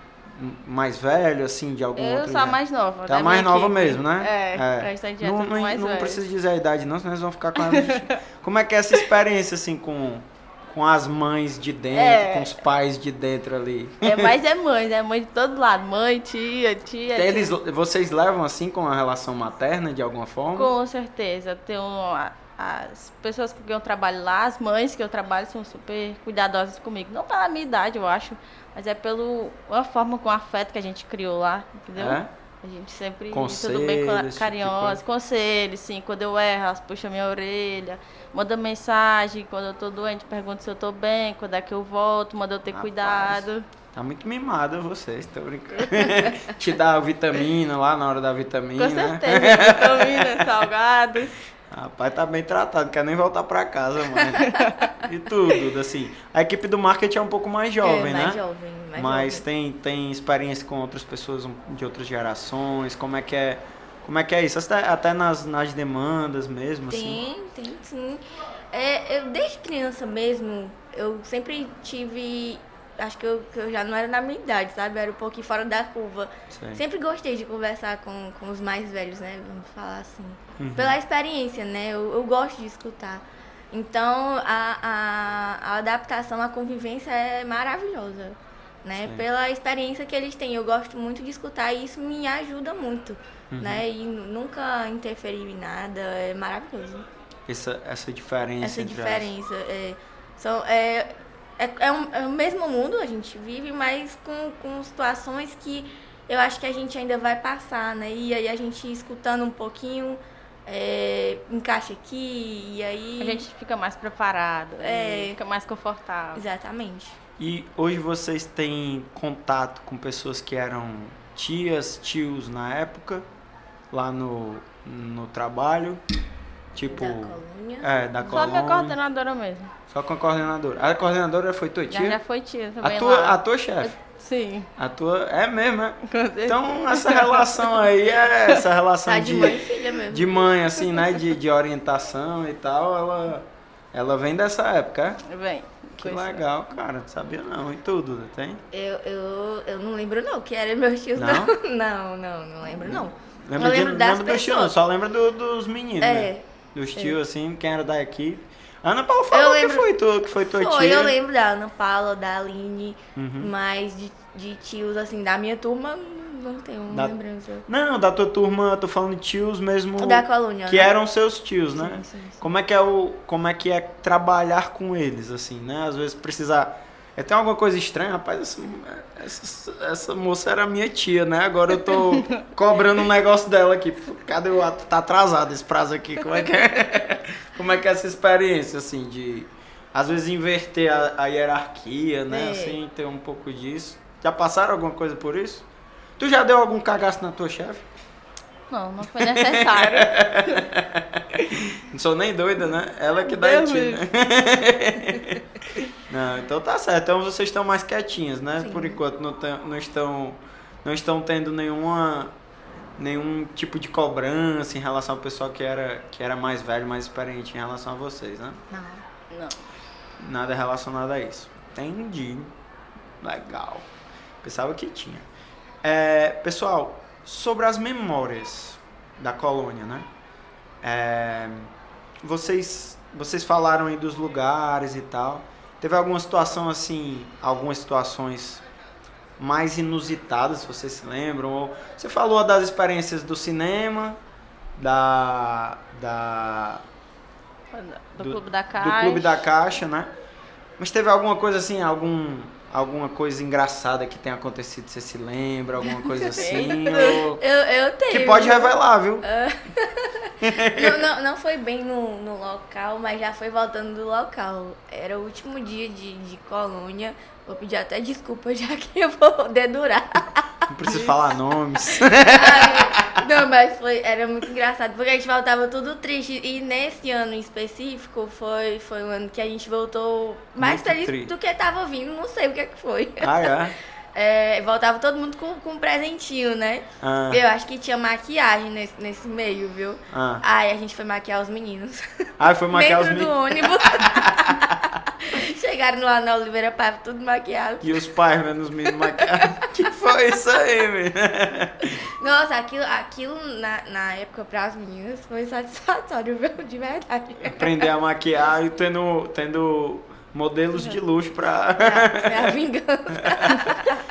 Speaker 1: mais velho, assim, de algum
Speaker 2: Eu
Speaker 1: outro
Speaker 2: sou a mais nova.
Speaker 1: Tá
Speaker 2: da
Speaker 1: mais nova
Speaker 2: equipe.
Speaker 1: mesmo, né?
Speaker 2: É,
Speaker 1: É. Não, não,
Speaker 2: mais
Speaker 1: não
Speaker 2: velho.
Speaker 1: precisa dizer a idade, não, senão eles vão ficar com a gente. Como é que é essa experiência, assim, com, com as mães de dentro,
Speaker 2: É.
Speaker 1: com os pais de dentro ali?
Speaker 2: É, mas é mãe, né? Mãe de todo lado. Mãe, tia, tia.
Speaker 1: Eles, vocês levam, assim, com a relação materna, de alguma forma?
Speaker 2: Com certeza. Tem um, a- as pessoas com quem eu trabalho lá, as mães que eu trabalho são super cuidadosas comigo. Não pela minha idade, eu acho, mas é pelo a forma com afeto que a gente criou lá, entendeu?
Speaker 1: É?
Speaker 2: A gente sempre tudo bem
Speaker 1: tipo
Speaker 2: carinhosa,
Speaker 1: coisa.
Speaker 2: conselhos, sim. Quando eu erro, elas puxam minha orelha, manda mensagem, quando eu tô doente, pergunta se eu tô bem, quando é que eu volto, manda eu ter
Speaker 1: Rapaz.
Speaker 2: cuidado.
Speaker 1: Tá muito mimada vocês, tô brincando. Te dá a vitamina lá na hora da vitamina.
Speaker 2: Com certeza, vitamina, salgado.
Speaker 1: Rapaz, tá bem tratado, quer nem voltar pra casa, mano. e tudo, assim. A equipe do marketing é um pouco mais jovem,
Speaker 3: é,
Speaker 1: né?
Speaker 3: mais jovem, mais
Speaker 1: Mas
Speaker 3: jovem.
Speaker 1: tem, tem experiência com outras pessoas de outras gerações, como é que é, como é, que é isso? Até, até nas, nas demandas mesmo, assim.
Speaker 3: Tem, tem sim. É, eu, desde criança mesmo, eu sempre tive. Acho que eu, que eu já não era na minha idade, sabe? Eu era um pouquinho fora da curva.
Speaker 1: Sei.
Speaker 3: Sempre gostei de conversar com, com os mais velhos, né? Vamos falar assim.
Speaker 1: Uhum.
Speaker 3: Pela experiência, né? Eu, eu gosto de escutar. Então, a, a, a adaptação, a convivência é maravilhosa, né?
Speaker 1: Sim.
Speaker 3: Pela experiência que eles têm. Eu gosto muito de escutar e isso me ajuda muito,
Speaker 1: Uhum.
Speaker 3: né? E nu- nunca interferir em nada, é maravilhoso.
Speaker 1: Essa, essa diferença
Speaker 3: Essa
Speaker 1: entre
Speaker 3: diferença. É, são, é, é, é, um- é o mesmo mundo, a gente vive, mas com, com situações que eu acho que a gente ainda vai passar, né? E aí a gente escutando um pouquinho, é, encaixa aqui, e aí.
Speaker 2: A gente fica mais preparado,
Speaker 3: É.
Speaker 2: fica mais confortável.
Speaker 3: Exatamente.
Speaker 1: E hoje vocês têm contato com pessoas que eram tias, tios na época, lá no, no trabalho? Tipo.
Speaker 3: Da colônia.
Speaker 1: É, da
Speaker 2: Só a minha
Speaker 1: colônia.
Speaker 2: coordenadora mesmo.
Speaker 1: Só com a coordenadora. A coordenadora foi tua
Speaker 2: Já,
Speaker 1: tia?
Speaker 2: já foi tia
Speaker 1: a,
Speaker 2: também
Speaker 1: tua,
Speaker 2: lá.
Speaker 1: a tua chefe?
Speaker 2: Sim,
Speaker 1: A tua. É mesmo, é?
Speaker 2: com.
Speaker 1: Então, essa relação aí é essa relação
Speaker 3: Tá
Speaker 1: de,
Speaker 3: de mãe e filha mesmo.
Speaker 1: de mãe, assim, né? De, de orientação e tal, ela, ela vem dessa época, é?
Speaker 2: Bem,
Speaker 1: Que
Speaker 2: coisa-
Speaker 1: legal, cara. Não sabia não. E tudo, tem?
Speaker 3: Eu, eu, eu não lembro não, que era meus tios,
Speaker 1: Não?
Speaker 3: não. Não, não, não lembro não.
Speaker 1: Lembra
Speaker 3: eu
Speaker 1: de,
Speaker 3: lembro das
Speaker 1: lembra dos tios,
Speaker 3: pessoas.
Speaker 1: só lembra do- dos meninos, né? Dos tios, assim, quem era da equipe. Ana Paula falou que foi tu, que foi tua
Speaker 3: foi,
Speaker 1: tia.
Speaker 3: eu lembro da Ana Paula, da Aline,
Speaker 1: Uhum.
Speaker 3: mas de, de tios, assim, da minha turma, não tenho
Speaker 1: Da-
Speaker 3: lembrança.
Speaker 1: Não, da tua turma, tô falando de tios mesmo.
Speaker 3: Da colônia.
Speaker 1: que
Speaker 3: né?
Speaker 1: eram seus tios, né?
Speaker 3: Sim, sim, sim.
Speaker 1: Como é que é o, como é que é trabalhar com eles, assim, né? Às vezes precisar. É tem alguma coisa estranha, rapaz. Essa, essa, essa moça era minha tia, né? Agora eu tô cobrando um negócio dela aqui. Cadê o ato? Tá atrasado esse prazo aqui. Como é que é? Como é que é essa experiência, assim, de às vezes inverter a, a hierarquia, né?
Speaker 3: É.
Speaker 1: Assim, ter um pouco disso. Já passaram alguma coisa por isso? Tu já deu algum cagaço na tua chefe?
Speaker 2: Não, não foi necessário.
Speaker 1: Não sou nem doida, né? Ela que dá
Speaker 2: Deus
Speaker 1: em ti, né? Não, então tá certo. Então vocês estão mais quietinhas, né?
Speaker 3: Sim.
Speaker 1: Por enquanto não, não estão não estão tendo nenhuma nenhum tipo de cobrança em relação ao pessoal que era que era mais velho, mais experiente em relação a vocês, né?
Speaker 3: Não.
Speaker 2: Não.
Speaker 1: Nada relacionado a isso. Entendi. Legal. Pensava que tinha. É, pessoal, sobre as memórias da colônia, né? É, vocês, vocês falaram aí dos lugares e tal. Teve alguma situação assim, algumas situações mais inusitadas, se vocês se lembram? Ou você falou das experiências do cinema, da, da
Speaker 2: Do,
Speaker 1: Do-
Speaker 2: Clube da
Speaker 1: do
Speaker 2: Caixa.
Speaker 1: Clube da Caixa, né? Mas teve alguma coisa assim, algum, alguma coisa engraçada que tenha acontecido, você se lembra? Alguma coisa assim? ou-
Speaker 3: Eu, eu tenho.
Speaker 1: Que pode revelar, viu?
Speaker 3: não, não, não foi bem no, no local, mas já foi voltando do local. Era o último dia de, de colônia. Vou pedir até desculpa, já que eu vou dedurar.
Speaker 1: Não preciso falar nomes.
Speaker 3: Ai, não, mas foi, era muito engraçado, porque a gente voltava tudo triste. E nesse ano em específico, foi, foi um ano que a gente voltou mais
Speaker 1: Muito
Speaker 3: feliz
Speaker 1: triste.
Speaker 3: do que tava vindo, não sei o que, é que foi.
Speaker 1: Ah, é?
Speaker 3: É, voltava todo mundo com, com um presentinho, né?
Speaker 1: Ah,
Speaker 3: Eu acho que tinha maquiagem nesse, nesse meio, viu?
Speaker 1: ah.
Speaker 3: Aí a gente foi maquiar os meninos.
Speaker 1: Ah, foi maquiar os
Speaker 3: Dentro do
Speaker 1: meninos.
Speaker 3: ônibus. Chegaram lá na Oliveira Paiva, tudo maquiado.
Speaker 1: E os pais vendo os meninos maquiados. que foi isso aí, velho?
Speaker 3: Nossa, aquilo, aquilo na, na época para as meninas foi satisfatório, viu? De verdade.
Speaker 1: Aprender a maquiar e tendo, tendo modelos de luxo pra.
Speaker 3: É a vingança.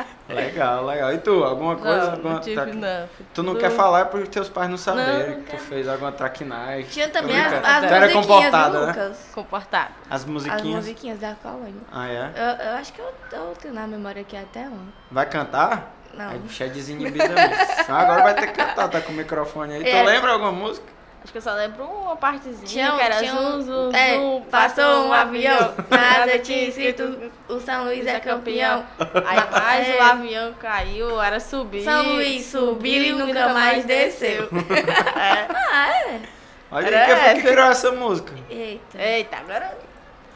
Speaker 1: legal, legal. E tu, alguma coisa?
Speaker 2: Não,
Speaker 1: alguma
Speaker 2: não tive,
Speaker 1: tra-
Speaker 2: não.
Speaker 1: Tu não
Speaker 2: Tudo-
Speaker 1: quer falar é porque teus pais não saberem
Speaker 3: Não,
Speaker 1: que tu fez alguma traquinagem.
Speaker 3: Tinha também as,
Speaker 1: brincando.
Speaker 3: as
Speaker 1: Tu era
Speaker 3: musiquinhas,
Speaker 1: comportada, né?
Speaker 3: Lucas?
Speaker 2: Comportado.
Speaker 1: As
Speaker 3: As
Speaker 1: musiquinhas.
Speaker 3: musiquinhas da colônia.
Speaker 1: Ah, é?
Speaker 3: Eu, eu acho que eu, eu tenho na memória aqui até uma.
Speaker 1: Vai cantar?
Speaker 3: Não.
Speaker 1: Aí bicho é desinibida mesmo. Agora vai ter que cantar, tá com o microfone aí. Tu
Speaker 3: É.
Speaker 1: lembra alguma música?
Speaker 2: Acho que eu só lembro uma partezinha
Speaker 3: Tinha,
Speaker 2: que era
Speaker 3: tinha um,
Speaker 2: zum, zum,
Speaker 3: é,
Speaker 2: zum,
Speaker 3: passou um avião, nada tinha escrito, o São Luís é campeão.
Speaker 2: Aí mais
Speaker 3: É.
Speaker 2: o avião caiu, era subir.
Speaker 3: São Luís subiu e nunca mais desceu.
Speaker 2: É.
Speaker 3: Ah, é?
Speaker 2: Era
Speaker 1: aí, quem foi que criou essa música?
Speaker 3: Eita.
Speaker 2: Eita, agora.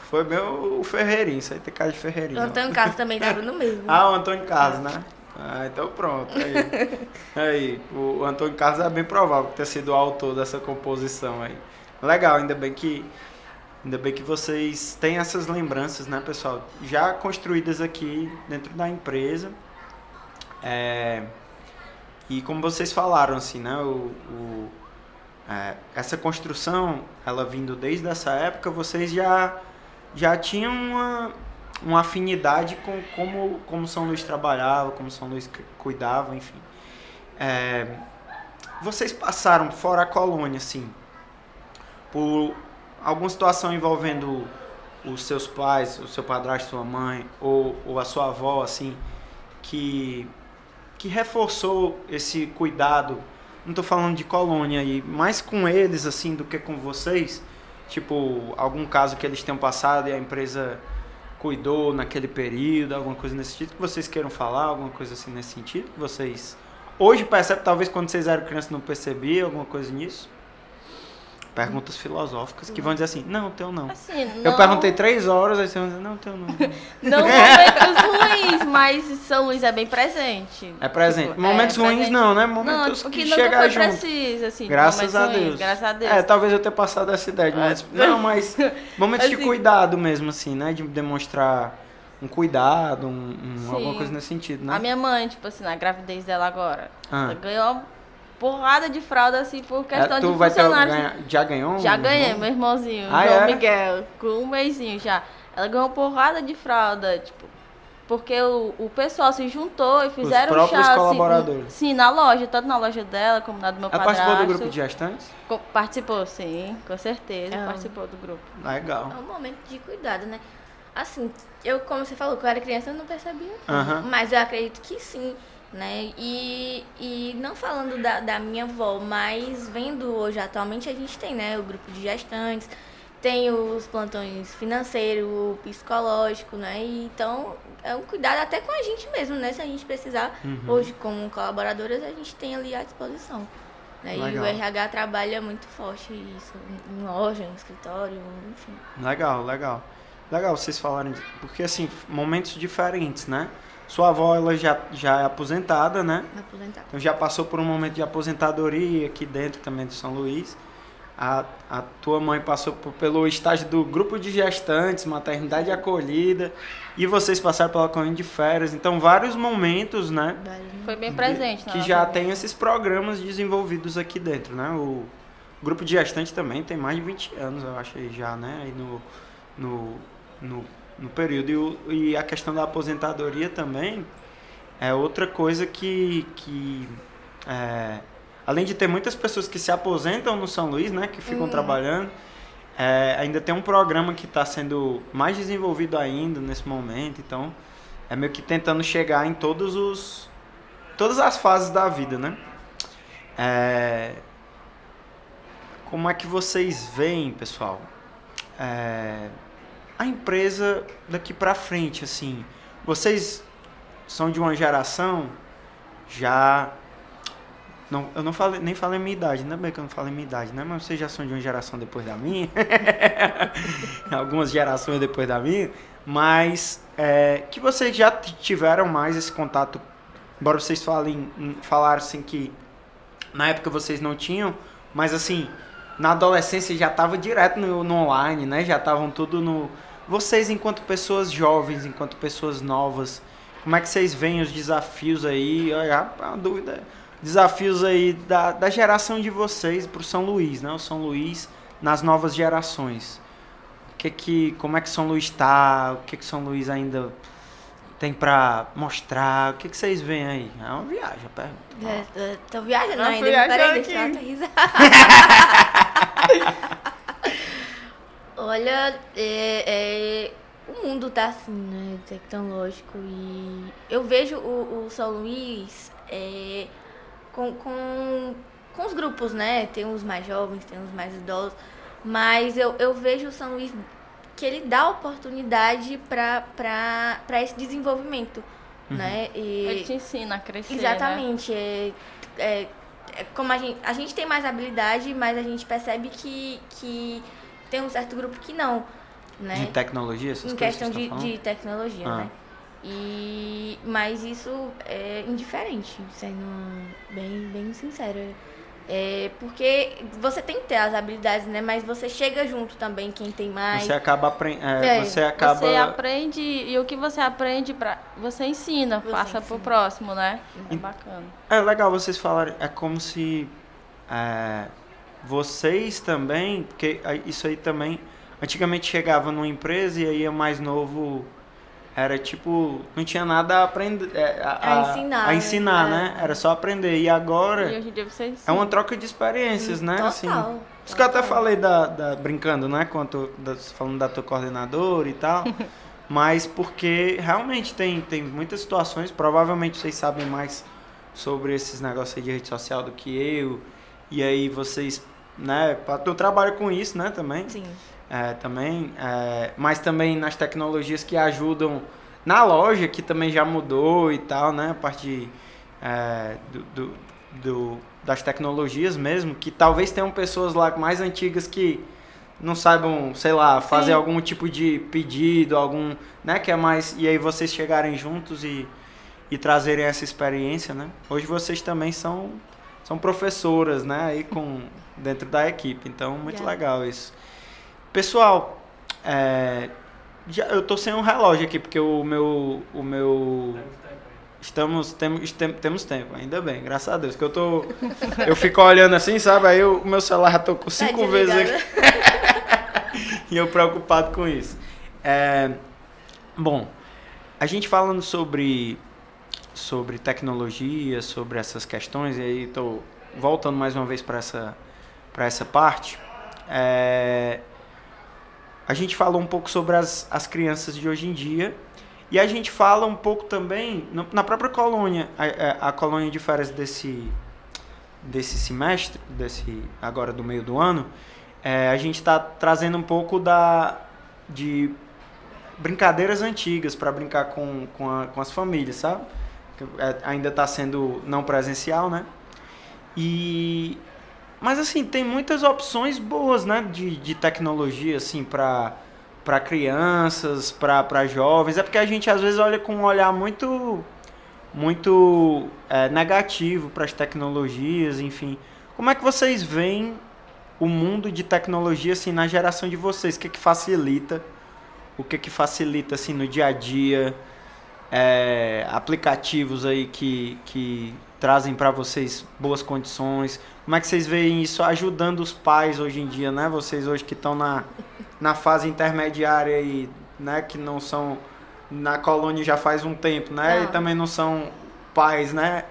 Speaker 1: Foi meu o Ferreirinho, isso aí tem cara de
Speaker 3: O
Speaker 1: Ferreirinho. ó.
Speaker 3: Antônio Carlos também tava no mesmo.
Speaker 1: Ah, o Antônio Carlos, né? Ah, então pronto. Aí, aí o Antônio Carlos é bem provável ter sido o autor dessa composição aí. Legal, ainda bem que ainda bem que vocês têm essas lembranças, né, pessoal? Já construídas aqui dentro da empresa. É, e como vocês falaram, assim, né? O, o- é, essa construção, ela vindo desde essa época, vocês já, já tinham uma, uma afinidade com como, como São Luís trabalhava, como São Luís cu- cuidava, enfim. É, vocês passaram fora a colônia, assim, por alguma situação envolvendo os seus pais, o seu padrasto, sua mãe, ou, ou a sua avó, assim, que, que reforçou esse cuidado, não tô falando de colônia aí, mais com eles, assim, do que com vocês? Tipo, algum caso que eles tenham passado e a empresa cuidou naquele período, alguma coisa nesse sentido que vocês queiram falar, alguma coisa assim nesse sentido que vocês hoje percebem, talvez quando vocês eram crianças não percebiam alguma coisa nisso? Perguntas filosóficas que vão dizer assim, não, teu não.
Speaker 2: Assim,
Speaker 1: Eu
Speaker 2: não-
Speaker 1: perguntei três horas, aí você vai dizer, não, teu não.
Speaker 2: Não momentos ruins, mas São Luís é bem presente.
Speaker 1: É presente.
Speaker 2: Tipo,
Speaker 1: Momentos
Speaker 2: é
Speaker 1: ruins
Speaker 2: presente.
Speaker 1: não, né?
Speaker 2: Não,
Speaker 1: Momentos
Speaker 2: tipo,
Speaker 1: que
Speaker 2: que nunca
Speaker 1: chega
Speaker 2: foi
Speaker 1: junto.
Speaker 2: preciso, assim.
Speaker 1: Graças
Speaker 2: momentos
Speaker 1: a
Speaker 2: ruins,
Speaker 1: Deus.
Speaker 2: Graças a Deus.
Speaker 1: É, talvez eu tenha passado essa ideia, mas
Speaker 2: É.
Speaker 1: não, mas momentos de
Speaker 2: Assim.
Speaker 1: cuidado mesmo, assim, né? De demonstrar um cuidado, um, um- alguma coisa nesse sentido, né?
Speaker 2: A minha mãe, tipo assim, na gravidez dela agora,
Speaker 1: Ah.
Speaker 2: ela ganhou porrada de fralda, assim, por questão
Speaker 1: É, tu
Speaker 2: de
Speaker 1: vai ter,
Speaker 2: funcionários.
Speaker 1: ganha- já ganhou? um
Speaker 2: Já ganhei, meu irmãozinho,
Speaker 1: Ah,
Speaker 2: João
Speaker 1: é?
Speaker 2: Miguel, com um mêsinho já. Ela ganhou porrada de fralda, tipo, porque o, o pessoal se juntou e fizeram
Speaker 1: Os próprios
Speaker 2: chá.
Speaker 1: colaboradores.
Speaker 2: Assim, sim, na loja, tanto na loja dela como na do meu
Speaker 1: Ela
Speaker 2: padrasto.
Speaker 1: participou do grupo de gestantes?
Speaker 2: Co- Participou, sim, com certeza,
Speaker 3: Ah.
Speaker 2: participou do grupo.
Speaker 1: Legal.
Speaker 3: É um momento de cuidado, né? Assim, eu, como você falou, quando eu era criança, eu não percebia.
Speaker 1: Aham.
Speaker 3: Mas eu acredito que sim, né? E, e não falando da, da minha avó, mas vendo hoje, atualmente, a gente tem, né? O grupo de gestantes, tem os plantões financeiro, psicológico, né? Então, é um cuidado até com a gente mesmo, né? Se a gente precisar,
Speaker 1: Uhum.
Speaker 3: hoje, como colaboradoras, a gente tem ali à disposição. Né? E o RH trabalha muito forte isso, em loja, em escritório, enfim.
Speaker 1: Legal, legal. Legal vocês falarem, de- porque assim, momentos diferentes, né? Sua avó, ela já, já é aposentada, né?
Speaker 3: Aposentar.
Speaker 1: Então já passou por um momento de aposentadoria aqui dentro também do São Luís. A, a tua mãe passou por- pelo estágio do grupo de gestantes, maternidade acolhida. E vocês passaram pela colônia de férias. Então, vários momentos, né?
Speaker 2: Foi bem presente na
Speaker 1: Que já tem esses programas desenvolvidos aqui dentro, né? O grupo de gestante também tem mais de 20 anos, eu acho, aí já, né? Aí no, no, no, no período. E, e a questão da aposentadoria também é outra coisa que, que é, além de ter muitas pessoas que se aposentam no São Luís, né? Que ficam trabalhando, é, ainda tem um programa que está sendo mais desenvolvido ainda nesse momento, então é meio que tentando chegar em todos os todas as fases da vida, né? É, como é que vocês veem, pessoal, é, a empresa daqui para frente, assim? Vocês são de uma geração já não, eu não falei, nem falei minha idade, ainda bem que eu não falei minha idade, né? Mas vocês já são de uma geração depois da minha. Algumas gerações depois da minha. Mas é, que vocês já tiveram mais esse contato, embora vocês falem, em- falaram assim que na época vocês não tinham, mas assim, na adolescência já tava direto no, no online, né? Já estavam tudo no. Vocês, enquanto pessoas jovens, enquanto pessoas novas, como é que vocês veem os desafios aí? Olha, a dúvida. Desafios aí da, da geração de vocês pro São Luís, né? O São Luís nas novas gerações. O que que, como é que São Luís tá? O que que São Luís ainda tem pra mostrar? O que que vocês veem aí? É uma viagem, a pergunta.
Speaker 3: É, é, tô viajando
Speaker 2: Ah,
Speaker 3: ainda, peraí, deixa eu aterrissar. Olha, é, é, o mundo tá assim, né, tecnológico e eu vejo o, o São Luís é, com, com, com os grupos, né, tem os mais jovens, tem os mais idosos, mas eu, eu vejo o São Luís que ele dá oportunidade para esse desenvolvimento, né, e...
Speaker 2: Ele te ensina a crescer, né?
Speaker 3: Exatamente. É, é, é como a gente, a gente tem mais habilidade, mas a gente percebe que, que tem um certo grupo que não, né?
Speaker 1: De tecnologia, essas
Speaker 3: em questão
Speaker 1: que vocês
Speaker 3: de, de tecnologia,
Speaker 1: Ah.
Speaker 3: né? E, mas isso é indiferente, sendo bem, bem sincera. É, porque você tem que ter as habilidades, né? Mas você chega junto também, quem tem mais.
Speaker 1: Você acaba aprendendo.
Speaker 3: É,
Speaker 1: você acaba.
Speaker 2: Você aprende e o que você aprende pra, você ensina,
Speaker 3: Você
Speaker 2: passa
Speaker 3: ensina.
Speaker 2: pro próximo, né? É bacana.
Speaker 1: É legal vocês falarem. É como se é, vocês também, porque isso aí também. Antigamente chegava numa empresa e aí o mais novo era tipo. Não tinha nada a aprender. é,
Speaker 3: A ensinar,
Speaker 1: A
Speaker 3: né?
Speaker 1: ensinar, né?
Speaker 3: É.
Speaker 1: Era só aprender. E agora
Speaker 2: E hoje em dia você
Speaker 1: é uma troca de experiências, né?
Speaker 3: Total.
Speaker 1: Assim, isso que eu até falei da, da- brincando, né? Quanto da- falando da tua coordenadora e tal. mas porque realmente tem, tem muitas situações, provavelmente vocês sabem mais sobre esses negócios aí de rede social do que eu. E aí vocês, né? Eu trabalho com isso, né, também.
Speaker 3: Sim.
Speaker 1: É, também, é, mas também nas tecnologias que ajudam na loja, que também já mudou e tal, né? A parte é, do, do- do- das tecnologias mesmo, que talvez tenham pessoas lá mais antigas que não saibam, sei lá, fazer
Speaker 2: Sim.
Speaker 1: algum tipo de pedido, algum, né? Que é mais. E aí vocês chegarem juntos e, e trazerem essa experiência, né? Hoje vocês também são, são professoras, né? Aí com, dentro da equipe, então muito
Speaker 3: Já.
Speaker 1: legal isso. Pessoal, é, já, eu tô sem um relógio aqui, porque o meu. O meu estamos, temos, tem- temos tempo, ainda bem, graças a Deus. Que eu tô. Eu fico olhando assim, sabe? Aí o meu celular já tocou
Speaker 3: Tá
Speaker 1: cinco vezes
Speaker 3: desligado.
Speaker 1: aqui. e eu preocupado com isso. É, bom, a gente falando sobre, sobre tecnologia, sobre essas questões, e aí estou voltando mais uma vez para essa, essa parte. É, a gente falou um pouco sobre as, as crianças de hoje em dia e a gente fala um pouco também na própria colônia, a, é, a colônia de férias desse, desse semestre, desse agora do meio do ano, é, a gente está trazendo um pouco da de brincadeiras antigas para brincar com, com, a, com, as famílias, sabe? É, ainda está sendo não presencial, né? E mas assim tem muitas opções boas, né? De, de tecnologia assim para para crianças, para jovens. É porque a gente às vezes olha com um olhar muito muito é, negativo para as tecnologias, enfim. Como é que vocês veem o mundo de tecnologia assim na geração de vocês? O que que facilita? O que que facilita assim no dia a dia? É, aplicativos aí que, que trazem para vocês boas condições. Como é que vocês veem isso ajudando os pais hoje em dia, né? Vocês hoje que estão na na fase intermediária aí, né, que não são na colônia já faz um tempo, né, não. e também não são pais, né?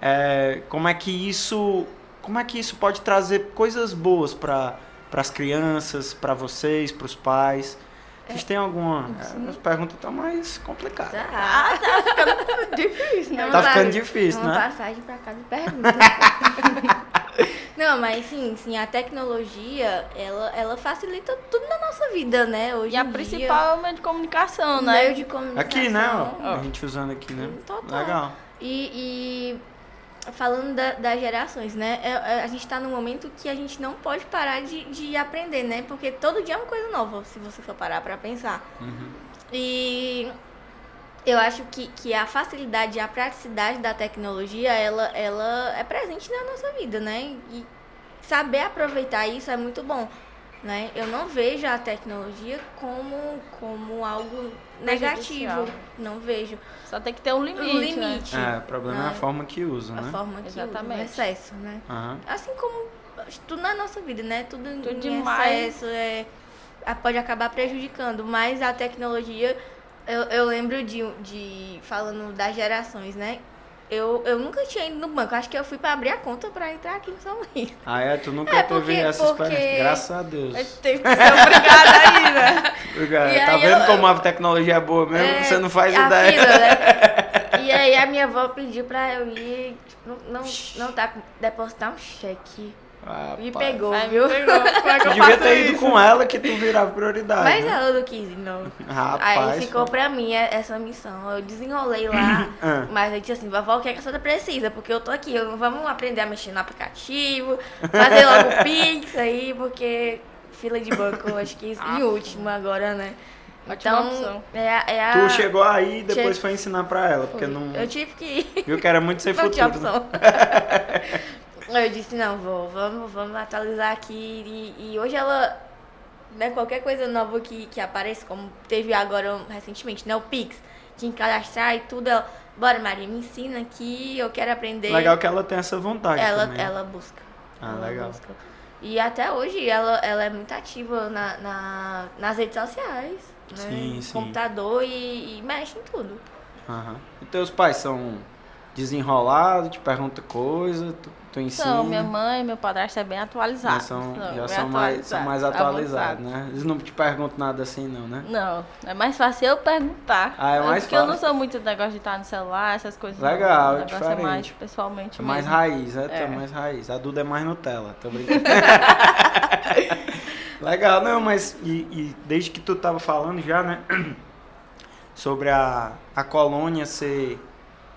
Speaker 1: É, como é que isso, como é que isso pode trazer coisas boas para para as crianças, para vocês, para os pais? Vocês têm alguma. É, as perguntas estão mais complicadas.
Speaker 2: Tá, tá ficando difícil, né?
Speaker 1: Tá ficando difícil,
Speaker 3: uma
Speaker 1: né?
Speaker 3: Uma passagem para casa e pergunta. Não, mas sim, sim, a tecnologia, ela, ela facilita tudo na nossa vida, né? Hoje
Speaker 2: e a principal é o meio de comunicação, né?
Speaker 3: Meio de comunicação.
Speaker 1: Aqui, né? Ó, a gente usando aqui, né?
Speaker 3: Total.
Speaker 1: Legal.
Speaker 3: E, e falando da, das gerações, né? É, é, a gente está num momento que a gente não pode parar de, de aprender, né? Porque todo dia é uma coisa nova, se você for parar para pensar.
Speaker 1: Uhum.
Speaker 3: E eu acho que, que a facilidade e a praticidade da tecnologia, ela, ela é presente na nossa vida, né? E saber aproveitar isso é muito bom, né? Eu não vejo a tecnologia como, como algo negativo, não vejo.
Speaker 2: Só tem que ter um limite,
Speaker 3: um limite
Speaker 1: né? É, o problema né? é a forma que usa,
Speaker 3: a
Speaker 1: né?
Speaker 3: A forma que Exatamente. usa, o excesso, né?
Speaker 1: Uhum.
Speaker 3: Assim como tudo na nossa vida, né? Tudo,
Speaker 2: tudo
Speaker 3: em
Speaker 2: demais.
Speaker 3: excesso é, pode acabar prejudicando, mas a tecnologia eu, eu lembro de, de. Falando das gerações, né? Eu, eu nunca tinha ido no banco. Acho que eu fui pra abrir a conta pra entrar aqui no São Luís.
Speaker 1: Ah, é? Tu nunca é, porque, teve essa porque... experiência? Graças a Deus.
Speaker 2: Eu teve que ser obrigada aí, né?
Speaker 1: Obrigado. Tá vendo eu... como a tecnologia é boa mesmo? É, Você não faz ideia.
Speaker 3: Fila, né? E aí a minha avó pediu pra eu ir. Não, não, não tá depositar um cheque.
Speaker 1: Ah,
Speaker 3: me pegou,
Speaker 2: Ai,
Speaker 3: viu?
Speaker 2: Me pegou. Como é que
Speaker 1: eu devia ter ido com ela que tu virava prioridade.
Speaker 3: Mas
Speaker 1: né?
Speaker 3: ela não quis, não.
Speaker 1: Rapaz,
Speaker 3: Aí ficou pra mim essa missão. Eu desenrolei lá,
Speaker 1: Ah.
Speaker 3: mas eu disse assim, vovó, o que, é que a senhora precisa? Porque eu tô aqui, eu- vamos aprender a mexer no aplicativo, fazer logo o Pix aí, porque fila de banco, eu acho que em último agora, né?
Speaker 2: Ótima
Speaker 3: Então,
Speaker 2: opção.
Speaker 3: é a, é a-
Speaker 1: Tu chegou aí e depois foi ensinar pra ela, porque
Speaker 3: Foi.
Speaker 1: não.
Speaker 3: Eu tive que ir.
Speaker 1: Viu que era muito sem
Speaker 3: Não tinha
Speaker 1: futuro. né?
Speaker 3: eu disse, não, vou, vamos, vamos atualizar aqui. E, e hoje ela, né, qualquer coisa nova que, que apareça, como teve agora recentemente, né, o Pix, que cadastrar e tudo, ela, bora Maria, me ensina aqui, eu quero aprender.
Speaker 1: Legal que ela tem essa vontade
Speaker 3: ela,
Speaker 1: também.
Speaker 3: ela busca.
Speaker 1: Ah,
Speaker 3: ela
Speaker 1: legal.
Speaker 3: busca. E até hoje ela, ela é muito ativa na, na- nas redes sociais, né?
Speaker 1: Sim,
Speaker 3: no
Speaker 1: sim.
Speaker 3: computador e, e mexe em tudo.
Speaker 1: Aham. E teus pais são desenrolados, te perguntam coisa, tu, tu ensina?
Speaker 2: Minha mãe e meu padrasto é bem atualizado.
Speaker 1: Já são, já
Speaker 2: bem
Speaker 1: são, mais, são mais atualizados, né? Eles não te perguntam nada assim, não, né?
Speaker 2: Não, é mais fácil eu perguntar.
Speaker 1: Ah, é mais
Speaker 2: Porque eu não
Speaker 1: fácil.
Speaker 2: sou muito do negócio de estar no celular, essas coisas. não.
Speaker 1: Legal,
Speaker 2: O
Speaker 1: é diferente.
Speaker 2: é mais pessoalmente
Speaker 1: É mais
Speaker 2: mesmo.
Speaker 1: raiz, é, Tu é
Speaker 2: É.
Speaker 1: mais raiz. A Duda é mais Nutella, tô brincando. Legal, não, mas e, e desde que tu tava falando já, né? Sobre a, a colônia ser,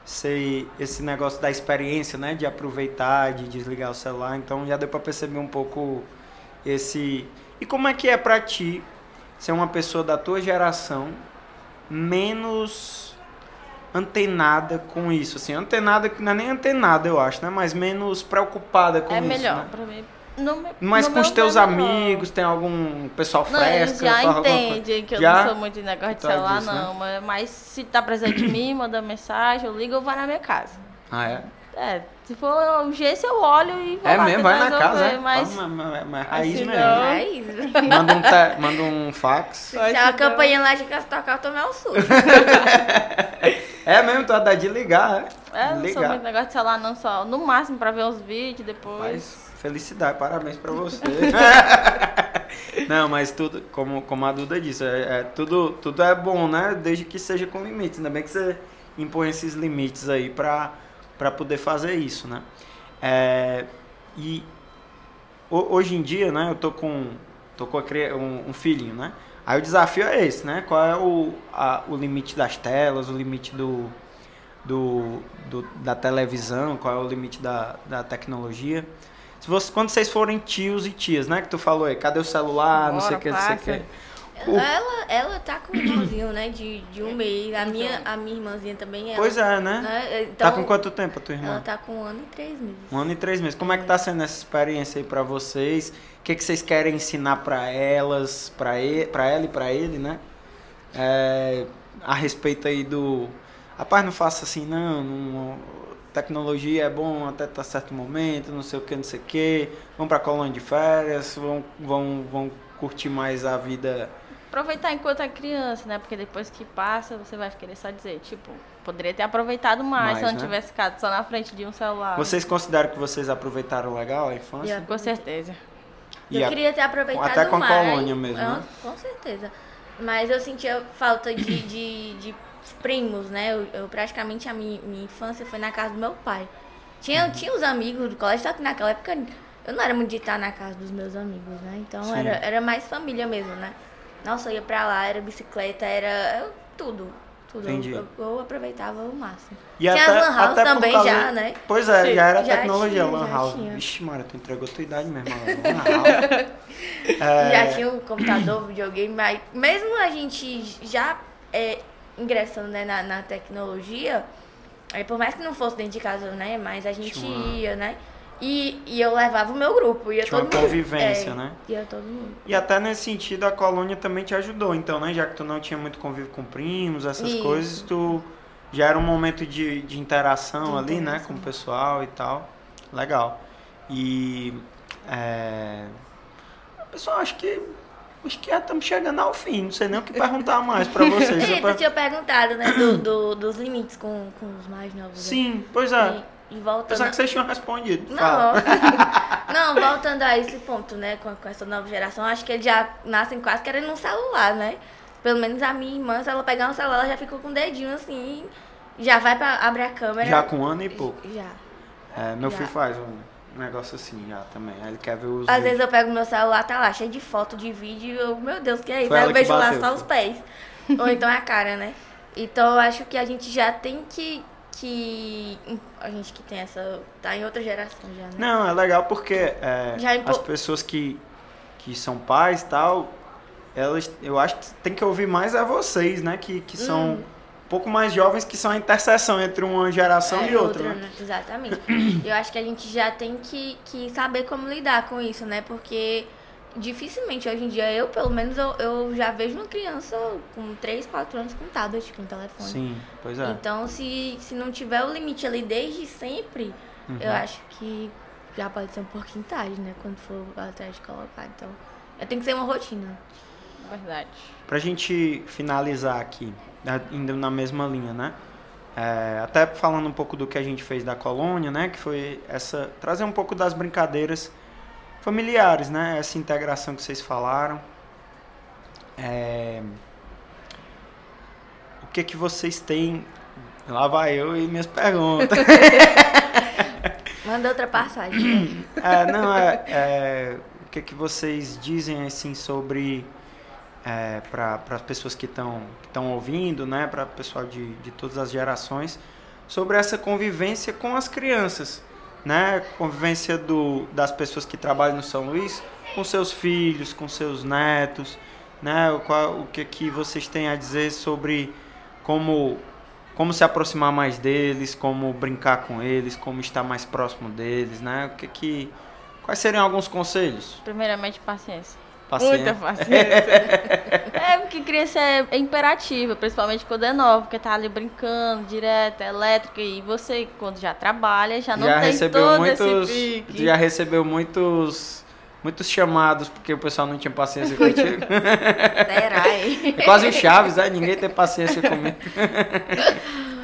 Speaker 1: ser esse negócio da experiência, né? De aproveitar, de desligar o celular. Então já deu pra perceber um pouco esse. E como é que é pra ti ser uma pessoa da tua geração menos antenada com isso, assim, antenada, não é nem antenada, eu acho, né? Mas menos preocupada com
Speaker 2: É
Speaker 1: isso.
Speaker 2: melhor
Speaker 1: né?
Speaker 2: pra mim. No, me-
Speaker 1: Mas
Speaker 2: no
Speaker 1: com os teus
Speaker 2: não.
Speaker 1: amigos, tem algum pessoal
Speaker 2: Não, eles
Speaker 1: fresca?
Speaker 2: já entendem que eu
Speaker 1: Já?
Speaker 2: não sou muito de negócio de
Speaker 1: Tá
Speaker 2: celular,
Speaker 1: disso, né?
Speaker 2: não. Mas, mas se tá presente de mim, manda mensagem, eu ligo ou vai na minha casa.
Speaker 1: Ah, é?
Speaker 2: É, Se for urgência, eu olho e vou
Speaker 1: É
Speaker 2: lá
Speaker 1: mesmo, vai na casa,
Speaker 2: resolver,
Speaker 1: é?
Speaker 2: Mas
Speaker 1: Mas, mas, mas raiz
Speaker 2: assim
Speaker 1: mesmo.
Speaker 2: não.
Speaker 3: Raiz.
Speaker 1: Manda um, te- manda um fax.
Speaker 3: Se a campanha lá de casa tocar, eu tomei um susto.
Speaker 1: É mesmo, tu dá de ligar, é?
Speaker 2: é, não sou
Speaker 1: ligar.
Speaker 2: muito negócio de celular, não só. No máximo pra ver uns vídeos depois.
Speaker 1: Mas felicidade, parabéns pra você. Não, mas tudo, como, como a Duda disse, é, é- tudo, tudo é bom, né? Desde que seja com limites. Ainda bem que você impõe esses limites aí pra poder fazer isso, né? É, e ho- hoje em dia, né, eu tô com, tô com um, um filhinho, né? Aí o desafio é esse, né? Qual é o, a- o limite das telas, o limite do, do, do- da televisão, qual é o limite da, da tecnologia. Se você, quando vocês forem tios e tias, né? Que tu falou aí, cadê o celular, não sei o
Speaker 2: Bora,
Speaker 1: que, não sei o que. O-
Speaker 3: Ela, ela tá com um irmãozinho, né? De, de um mês. A minha, a minha irmãzinha também é.
Speaker 1: Pois é, né?
Speaker 3: né? Então,
Speaker 1: tá com quanto tempo a tua irmã?
Speaker 3: Ela tá com um ano e três meses.
Speaker 1: Um ano e três meses. Como é que tá sendo essa experiência aí pra vocês? O que, que vocês querem ensinar pra elas, pra, e, pra ela e pra ele, né? É, a respeito aí do. Rapaz, não faça assim, não. não- tecnologia é bom até tá certo momento, não sei o que, não sei o que. Vão pra colônia de férias, vão, vão, vão curtir mais a vida.
Speaker 2: Aproveitar enquanto é criança, né? Porque depois que passa, você vai querer só dizer, tipo, poderia ter aproveitado mais,
Speaker 1: Mais,
Speaker 2: se eu não
Speaker 1: né?
Speaker 2: tivesse ficado só na frente de um celular.
Speaker 1: Vocês consideram que vocês aproveitaram legal a infância?
Speaker 2: Com certeza.
Speaker 3: Eu
Speaker 1: a-
Speaker 3: queria ter aproveitado
Speaker 1: até com a
Speaker 3: mais.
Speaker 1: colônia mesmo,
Speaker 3: Ah,
Speaker 1: né?
Speaker 3: Com certeza. Mas eu sentia falta de, de, de primos, né? Eu, eu praticamente a minha, minha infância foi na casa do meu pai. Tinha,
Speaker 1: Uhum.
Speaker 3: tinha os amigos do colégio, só que naquela época eu não era muito de estar na casa dos meus amigos, né? Então
Speaker 1: Sim.
Speaker 3: era, era mais família mesmo, né? Nossa, eu ia pra lá, era bicicleta, era eu- tudo. Tudo.
Speaker 1: Entendi.
Speaker 3: Eu, eu aproveitava o máximo.
Speaker 1: E
Speaker 3: tinha
Speaker 1: até-
Speaker 3: as lan house também
Speaker 1: causa-
Speaker 3: já, né?
Speaker 1: Pois é,
Speaker 2: Sim,
Speaker 1: já era
Speaker 3: já
Speaker 1: tecnologia,
Speaker 3: tinha,
Speaker 1: Lan House.
Speaker 3: tinha.
Speaker 1: Vixe, Mara, tu entregou tua idade mesmo, Lan House. É,
Speaker 3: Já tinha o computador, videogame, mas mesmo a gente já é, ingressando né, na, na tecnologia, aí por mais que não fosse dentro de casa, né? Mas a gente ia, né? E, e eu levava o meu grupo, ia
Speaker 1: Tinha
Speaker 3: todo
Speaker 1: uma
Speaker 3: mundo.
Speaker 1: convivência,
Speaker 3: é,
Speaker 1: né?
Speaker 3: Ia todo mundo.
Speaker 1: E até nesse sentido a colônia também te ajudou, então, né? Já que tu não tinha muito convívio com primos, essas
Speaker 3: Isso.
Speaker 1: coisas, tu já era um momento de, de interação
Speaker 3: De
Speaker 1: ali, né?
Speaker 3: interação.
Speaker 1: Com o pessoal e tal. Legal. E. É... Pessoal, acho que. Acho que já estamos chegando ao fim. Não sei nem o que perguntar mais pra vocês.
Speaker 3: Eita,
Speaker 1: per-
Speaker 3: tinha perguntado, né, do, do- dos limites com, com os mais novos. né?
Speaker 1: Sim, pois é.
Speaker 3: E, e voltando.
Speaker 1: Pensava que vocês tinham respondido.
Speaker 3: Não, não, voltando a esse ponto, né, com, com essa nova geração, acho que eles já nascem quase querendo um celular, né? Pelo menos a minha irmã, se ela pegar um celular, ela já ficou com o dedinho assim, já vai pra abrir a câmera.
Speaker 1: Já com um ano e pouco.
Speaker 3: Já.
Speaker 1: É, meu
Speaker 3: Já.
Speaker 1: filho faz um negócio assim já também. Aí ele quer ver os.
Speaker 3: Às
Speaker 1: vídeos.
Speaker 3: vezes eu pego meu celular, tá lá, cheio de foto, de vídeo, e eu, meu Deus, que é isso?
Speaker 1: Foi
Speaker 3: Aí eu vejo lá só os pés. Ou então a cara, né? Então eu acho que a gente já tem que. que a gente que tem essa. tá em outra geração já, né?
Speaker 1: Não, é legal porque é,
Speaker 3: impo-
Speaker 1: as pessoas que, que são pais e tal, elas, eu acho que tem que ouvir mais a vocês, né? Que, que são
Speaker 3: Hum.
Speaker 1: Um pouco mais jovens, que são a interseção entre uma geração
Speaker 3: É,
Speaker 1: e outra, né?
Speaker 3: Exatamente. Eu acho que a gente já tem que, que saber como lidar com isso, né? Porque dificilmente hoje em dia, eu pelo menos, eu, eu já vejo uma criança com 3, 4 anos com tablet, com telefone.
Speaker 1: Sim, pois é.
Speaker 3: Então, se, se não tiver o limite ali desde sempre,
Speaker 1: Uhum.
Speaker 3: eu acho que já pode ser um pouquinho tarde, né? Quando for atrás de colocar. Então, tem que ser uma rotina.
Speaker 2: Verdade.
Speaker 1: Pra gente finalizar aqui, indo na mesma linha, né? É, até falando um pouco do que a gente fez da colônia, né? Que foi essa. trazer um pouco das brincadeiras familiares, né? Essa integração que vocês falaram. É, o que que vocês têm. Lá vai eu e minhas perguntas.
Speaker 3: Manda outra passagem.
Speaker 1: É, não, é, é, o que, que vocês dizem assim sobre é, para as pessoas que estão ouvindo, né, para o pessoal de, de todas as gerações, sobre essa convivência com as crianças, né, convivência do, das pessoas que trabalham no São Luís com seus filhos, com seus netos, né, o, qual, o que que vocês têm a dizer sobre como como se aproximar mais deles, como brincar com eles, como estar mais próximo deles, né? O que que quais seriam alguns conselhos?
Speaker 2: Primeiramente, paciência.
Speaker 1: Paciência.
Speaker 2: Muita paciência. é, porque criança é, é imperativa, principalmente quando é nova, porque tá ali brincando direto, é elétrica, e você, quando já trabalha, já não
Speaker 1: já
Speaker 2: tem
Speaker 1: recebeu
Speaker 2: todo
Speaker 1: muitos,
Speaker 2: esse pique.
Speaker 1: Já recebeu muitos, muitos chamados porque o pessoal não tinha paciência contigo.
Speaker 3: Será, hein?
Speaker 1: É quase o Chaves, né? Ninguém tem paciência comigo.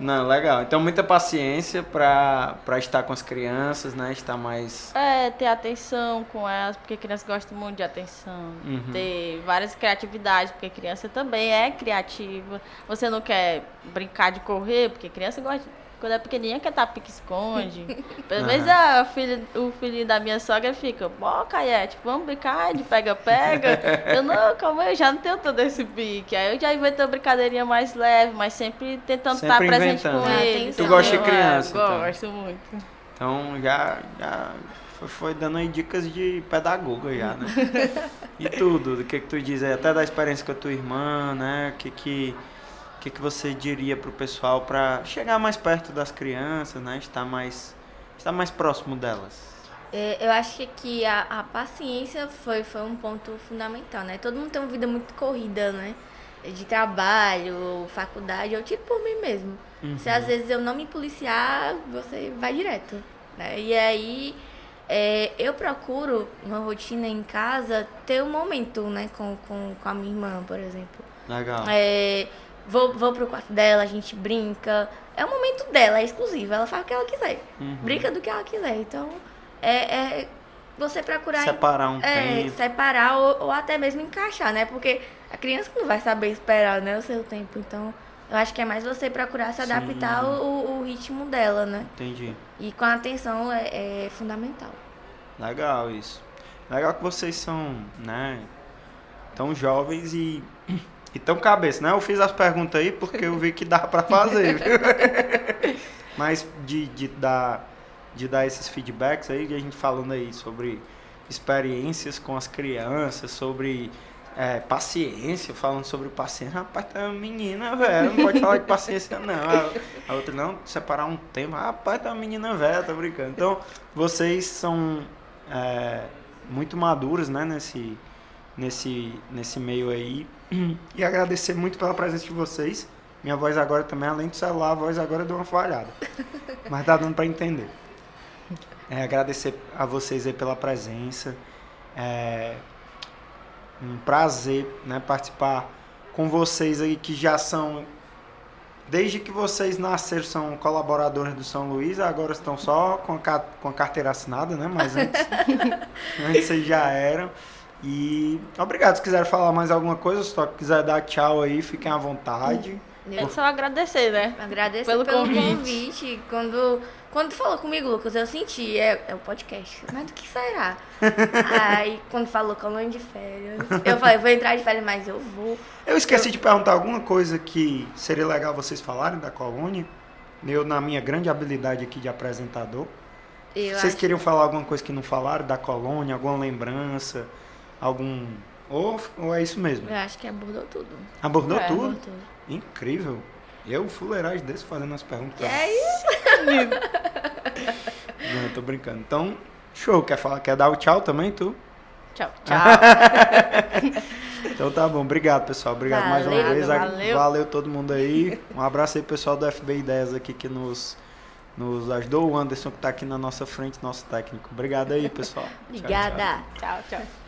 Speaker 1: Não, legal. Então, muita paciência pra, pra estar com as crianças, né? Estar mais...
Speaker 2: É, ter atenção com elas, porque criança gosta muito de atenção.
Speaker 1: Uhum.
Speaker 2: Ter várias criatividades, porque criança também é criativa. Você não quer brincar de correr, porque criança gosta. Quando é pequenininha, quer estar pique-esconde. Pelo menos a filha, o filhinho da minha sogra fica, ó, Caiete, vamos brincar de pega-pega. eu não, calma aí, eu já não tenho todo esse pique. Aí eu já inventei uma brincadeirinha mais leve, mas sempre tentando
Speaker 1: Sempre
Speaker 2: estar presente
Speaker 1: inventando.
Speaker 2: com
Speaker 3: Ah,
Speaker 2: ele.
Speaker 1: Tu gosta de
Speaker 2: entendeu?
Speaker 1: criança,
Speaker 2: É,
Speaker 1: então.
Speaker 2: Gosto muito.
Speaker 1: Então, já, já foi, foi dando aí dicas de pedagoga já, né? e tudo, do que que tu diz aí, até da experiência com a tua irmã, né? O que que, o que, que você diria pro pessoal para chegar mais perto das crianças, né? Estar mais, estar mais próximo delas.
Speaker 3: É, eu acho que a, a paciência foi, foi um ponto fundamental, né? Todo mundo tem uma vida muito corrida, né? De trabalho, faculdade, eu tiro por mim mesmo. Se às vezes eu não me policiar, você vai direto. Né? E aí é, eu procuro uma rotina em casa ter um momento, né, com, com, com a minha irmã, por exemplo.
Speaker 1: Legal.
Speaker 3: É, vou, vou pro quarto dela, a gente brinca. É o momento dela, é exclusivo. Ela faz o que ela quiser.
Speaker 1: Uhum.
Speaker 3: Brinca do que ela quiser. Então, é, é você procurar
Speaker 1: Separar um
Speaker 3: é,
Speaker 1: tempo.
Speaker 3: separar ou, ou até mesmo encaixar, né? Porque a criança não vai saber esperar, né, o seu tempo. Então, eu acho que é mais você procurar se adaptar ao, ao- ao ritmo dela, né?
Speaker 1: Entendi.
Speaker 3: E com a atenção é, é fundamental.
Speaker 1: Legal isso. Legal que vocês são, né, tão jovens e, e tão cabeça, né? Eu fiz as perguntas aí porque eu vi que dá pra fazer, viu? Mas de, de, dar, de dar esses feedbacks aí, de a gente falando aí sobre experiências com as crianças, sobre é, paciência, falando sobre paciência. Rapaz, tá uma menina, velho, não pode falar de paciência não. A, a outra, não, separar um tempo. Rapaz, tá uma menina velha, tá brincando. Então, vocês são é, muito maduros, né, nesse, nesse, nesse meio aí. E agradecer muito pela presença de vocês. Minha voz agora também, além do celular, a voz agora deu uma falhada. Mas tá dando para entender. É, agradecer a vocês aí pela presença. É um prazer né, participar com vocês aí que já são. Desde que vocês nasceram, são colaboradores do São Luís, agora estão só com a, com a carteira assinada, né? Mas antes, antes vocês já eram. E obrigado. Se quiser falar mais alguma coisa, se só quiser dar tchau aí, fiquem à vontade.
Speaker 2: É só agradecer, né?
Speaker 3: Agradecer
Speaker 2: Pelo
Speaker 3: pelo,
Speaker 2: convite.
Speaker 3: convite. Quando, quando tu falou comigo, Lucas, eu senti, é, é o podcast. Mas do que será? Aí, quando falou colônia de férias, eu falei, vou entrar de férias, mas eu vou.
Speaker 1: Eu esqueci de perguntar alguma coisa que seria legal vocês falarem da colônia. Eu, na minha grande habilidade aqui de apresentador.
Speaker 3: Eu
Speaker 1: Vocês
Speaker 3: acho-
Speaker 1: queriam falar alguma coisa que não falaram da colônia, alguma lembrança, algum. Ou, ou é isso mesmo?
Speaker 3: Eu acho que abordou tudo.
Speaker 1: Abordou
Speaker 2: É,
Speaker 1: tudo?
Speaker 3: Abordou tudo.
Speaker 1: Incrível. Eu, fuleiragem desse, fazendo as perguntas.
Speaker 3: É isso.
Speaker 1: Não, eu tô brincando. Então, show. Quer falar? Quer dar o tchau também, tu?
Speaker 2: Tchau, tchau.
Speaker 1: Então tá bom. Obrigado, pessoal. Obrigado mais uma
Speaker 3: Valeu,
Speaker 1: vez.
Speaker 2: valeu.
Speaker 1: Valeu todo mundo aí. Um abraço aí, pessoal do FB Ideias aqui que nos, nos ajudou. O Anderson que tá aqui na nossa frente, nosso técnico. Obrigado aí, pessoal. Tchau, tchau.
Speaker 3: Obrigada.
Speaker 2: tchau, tchau.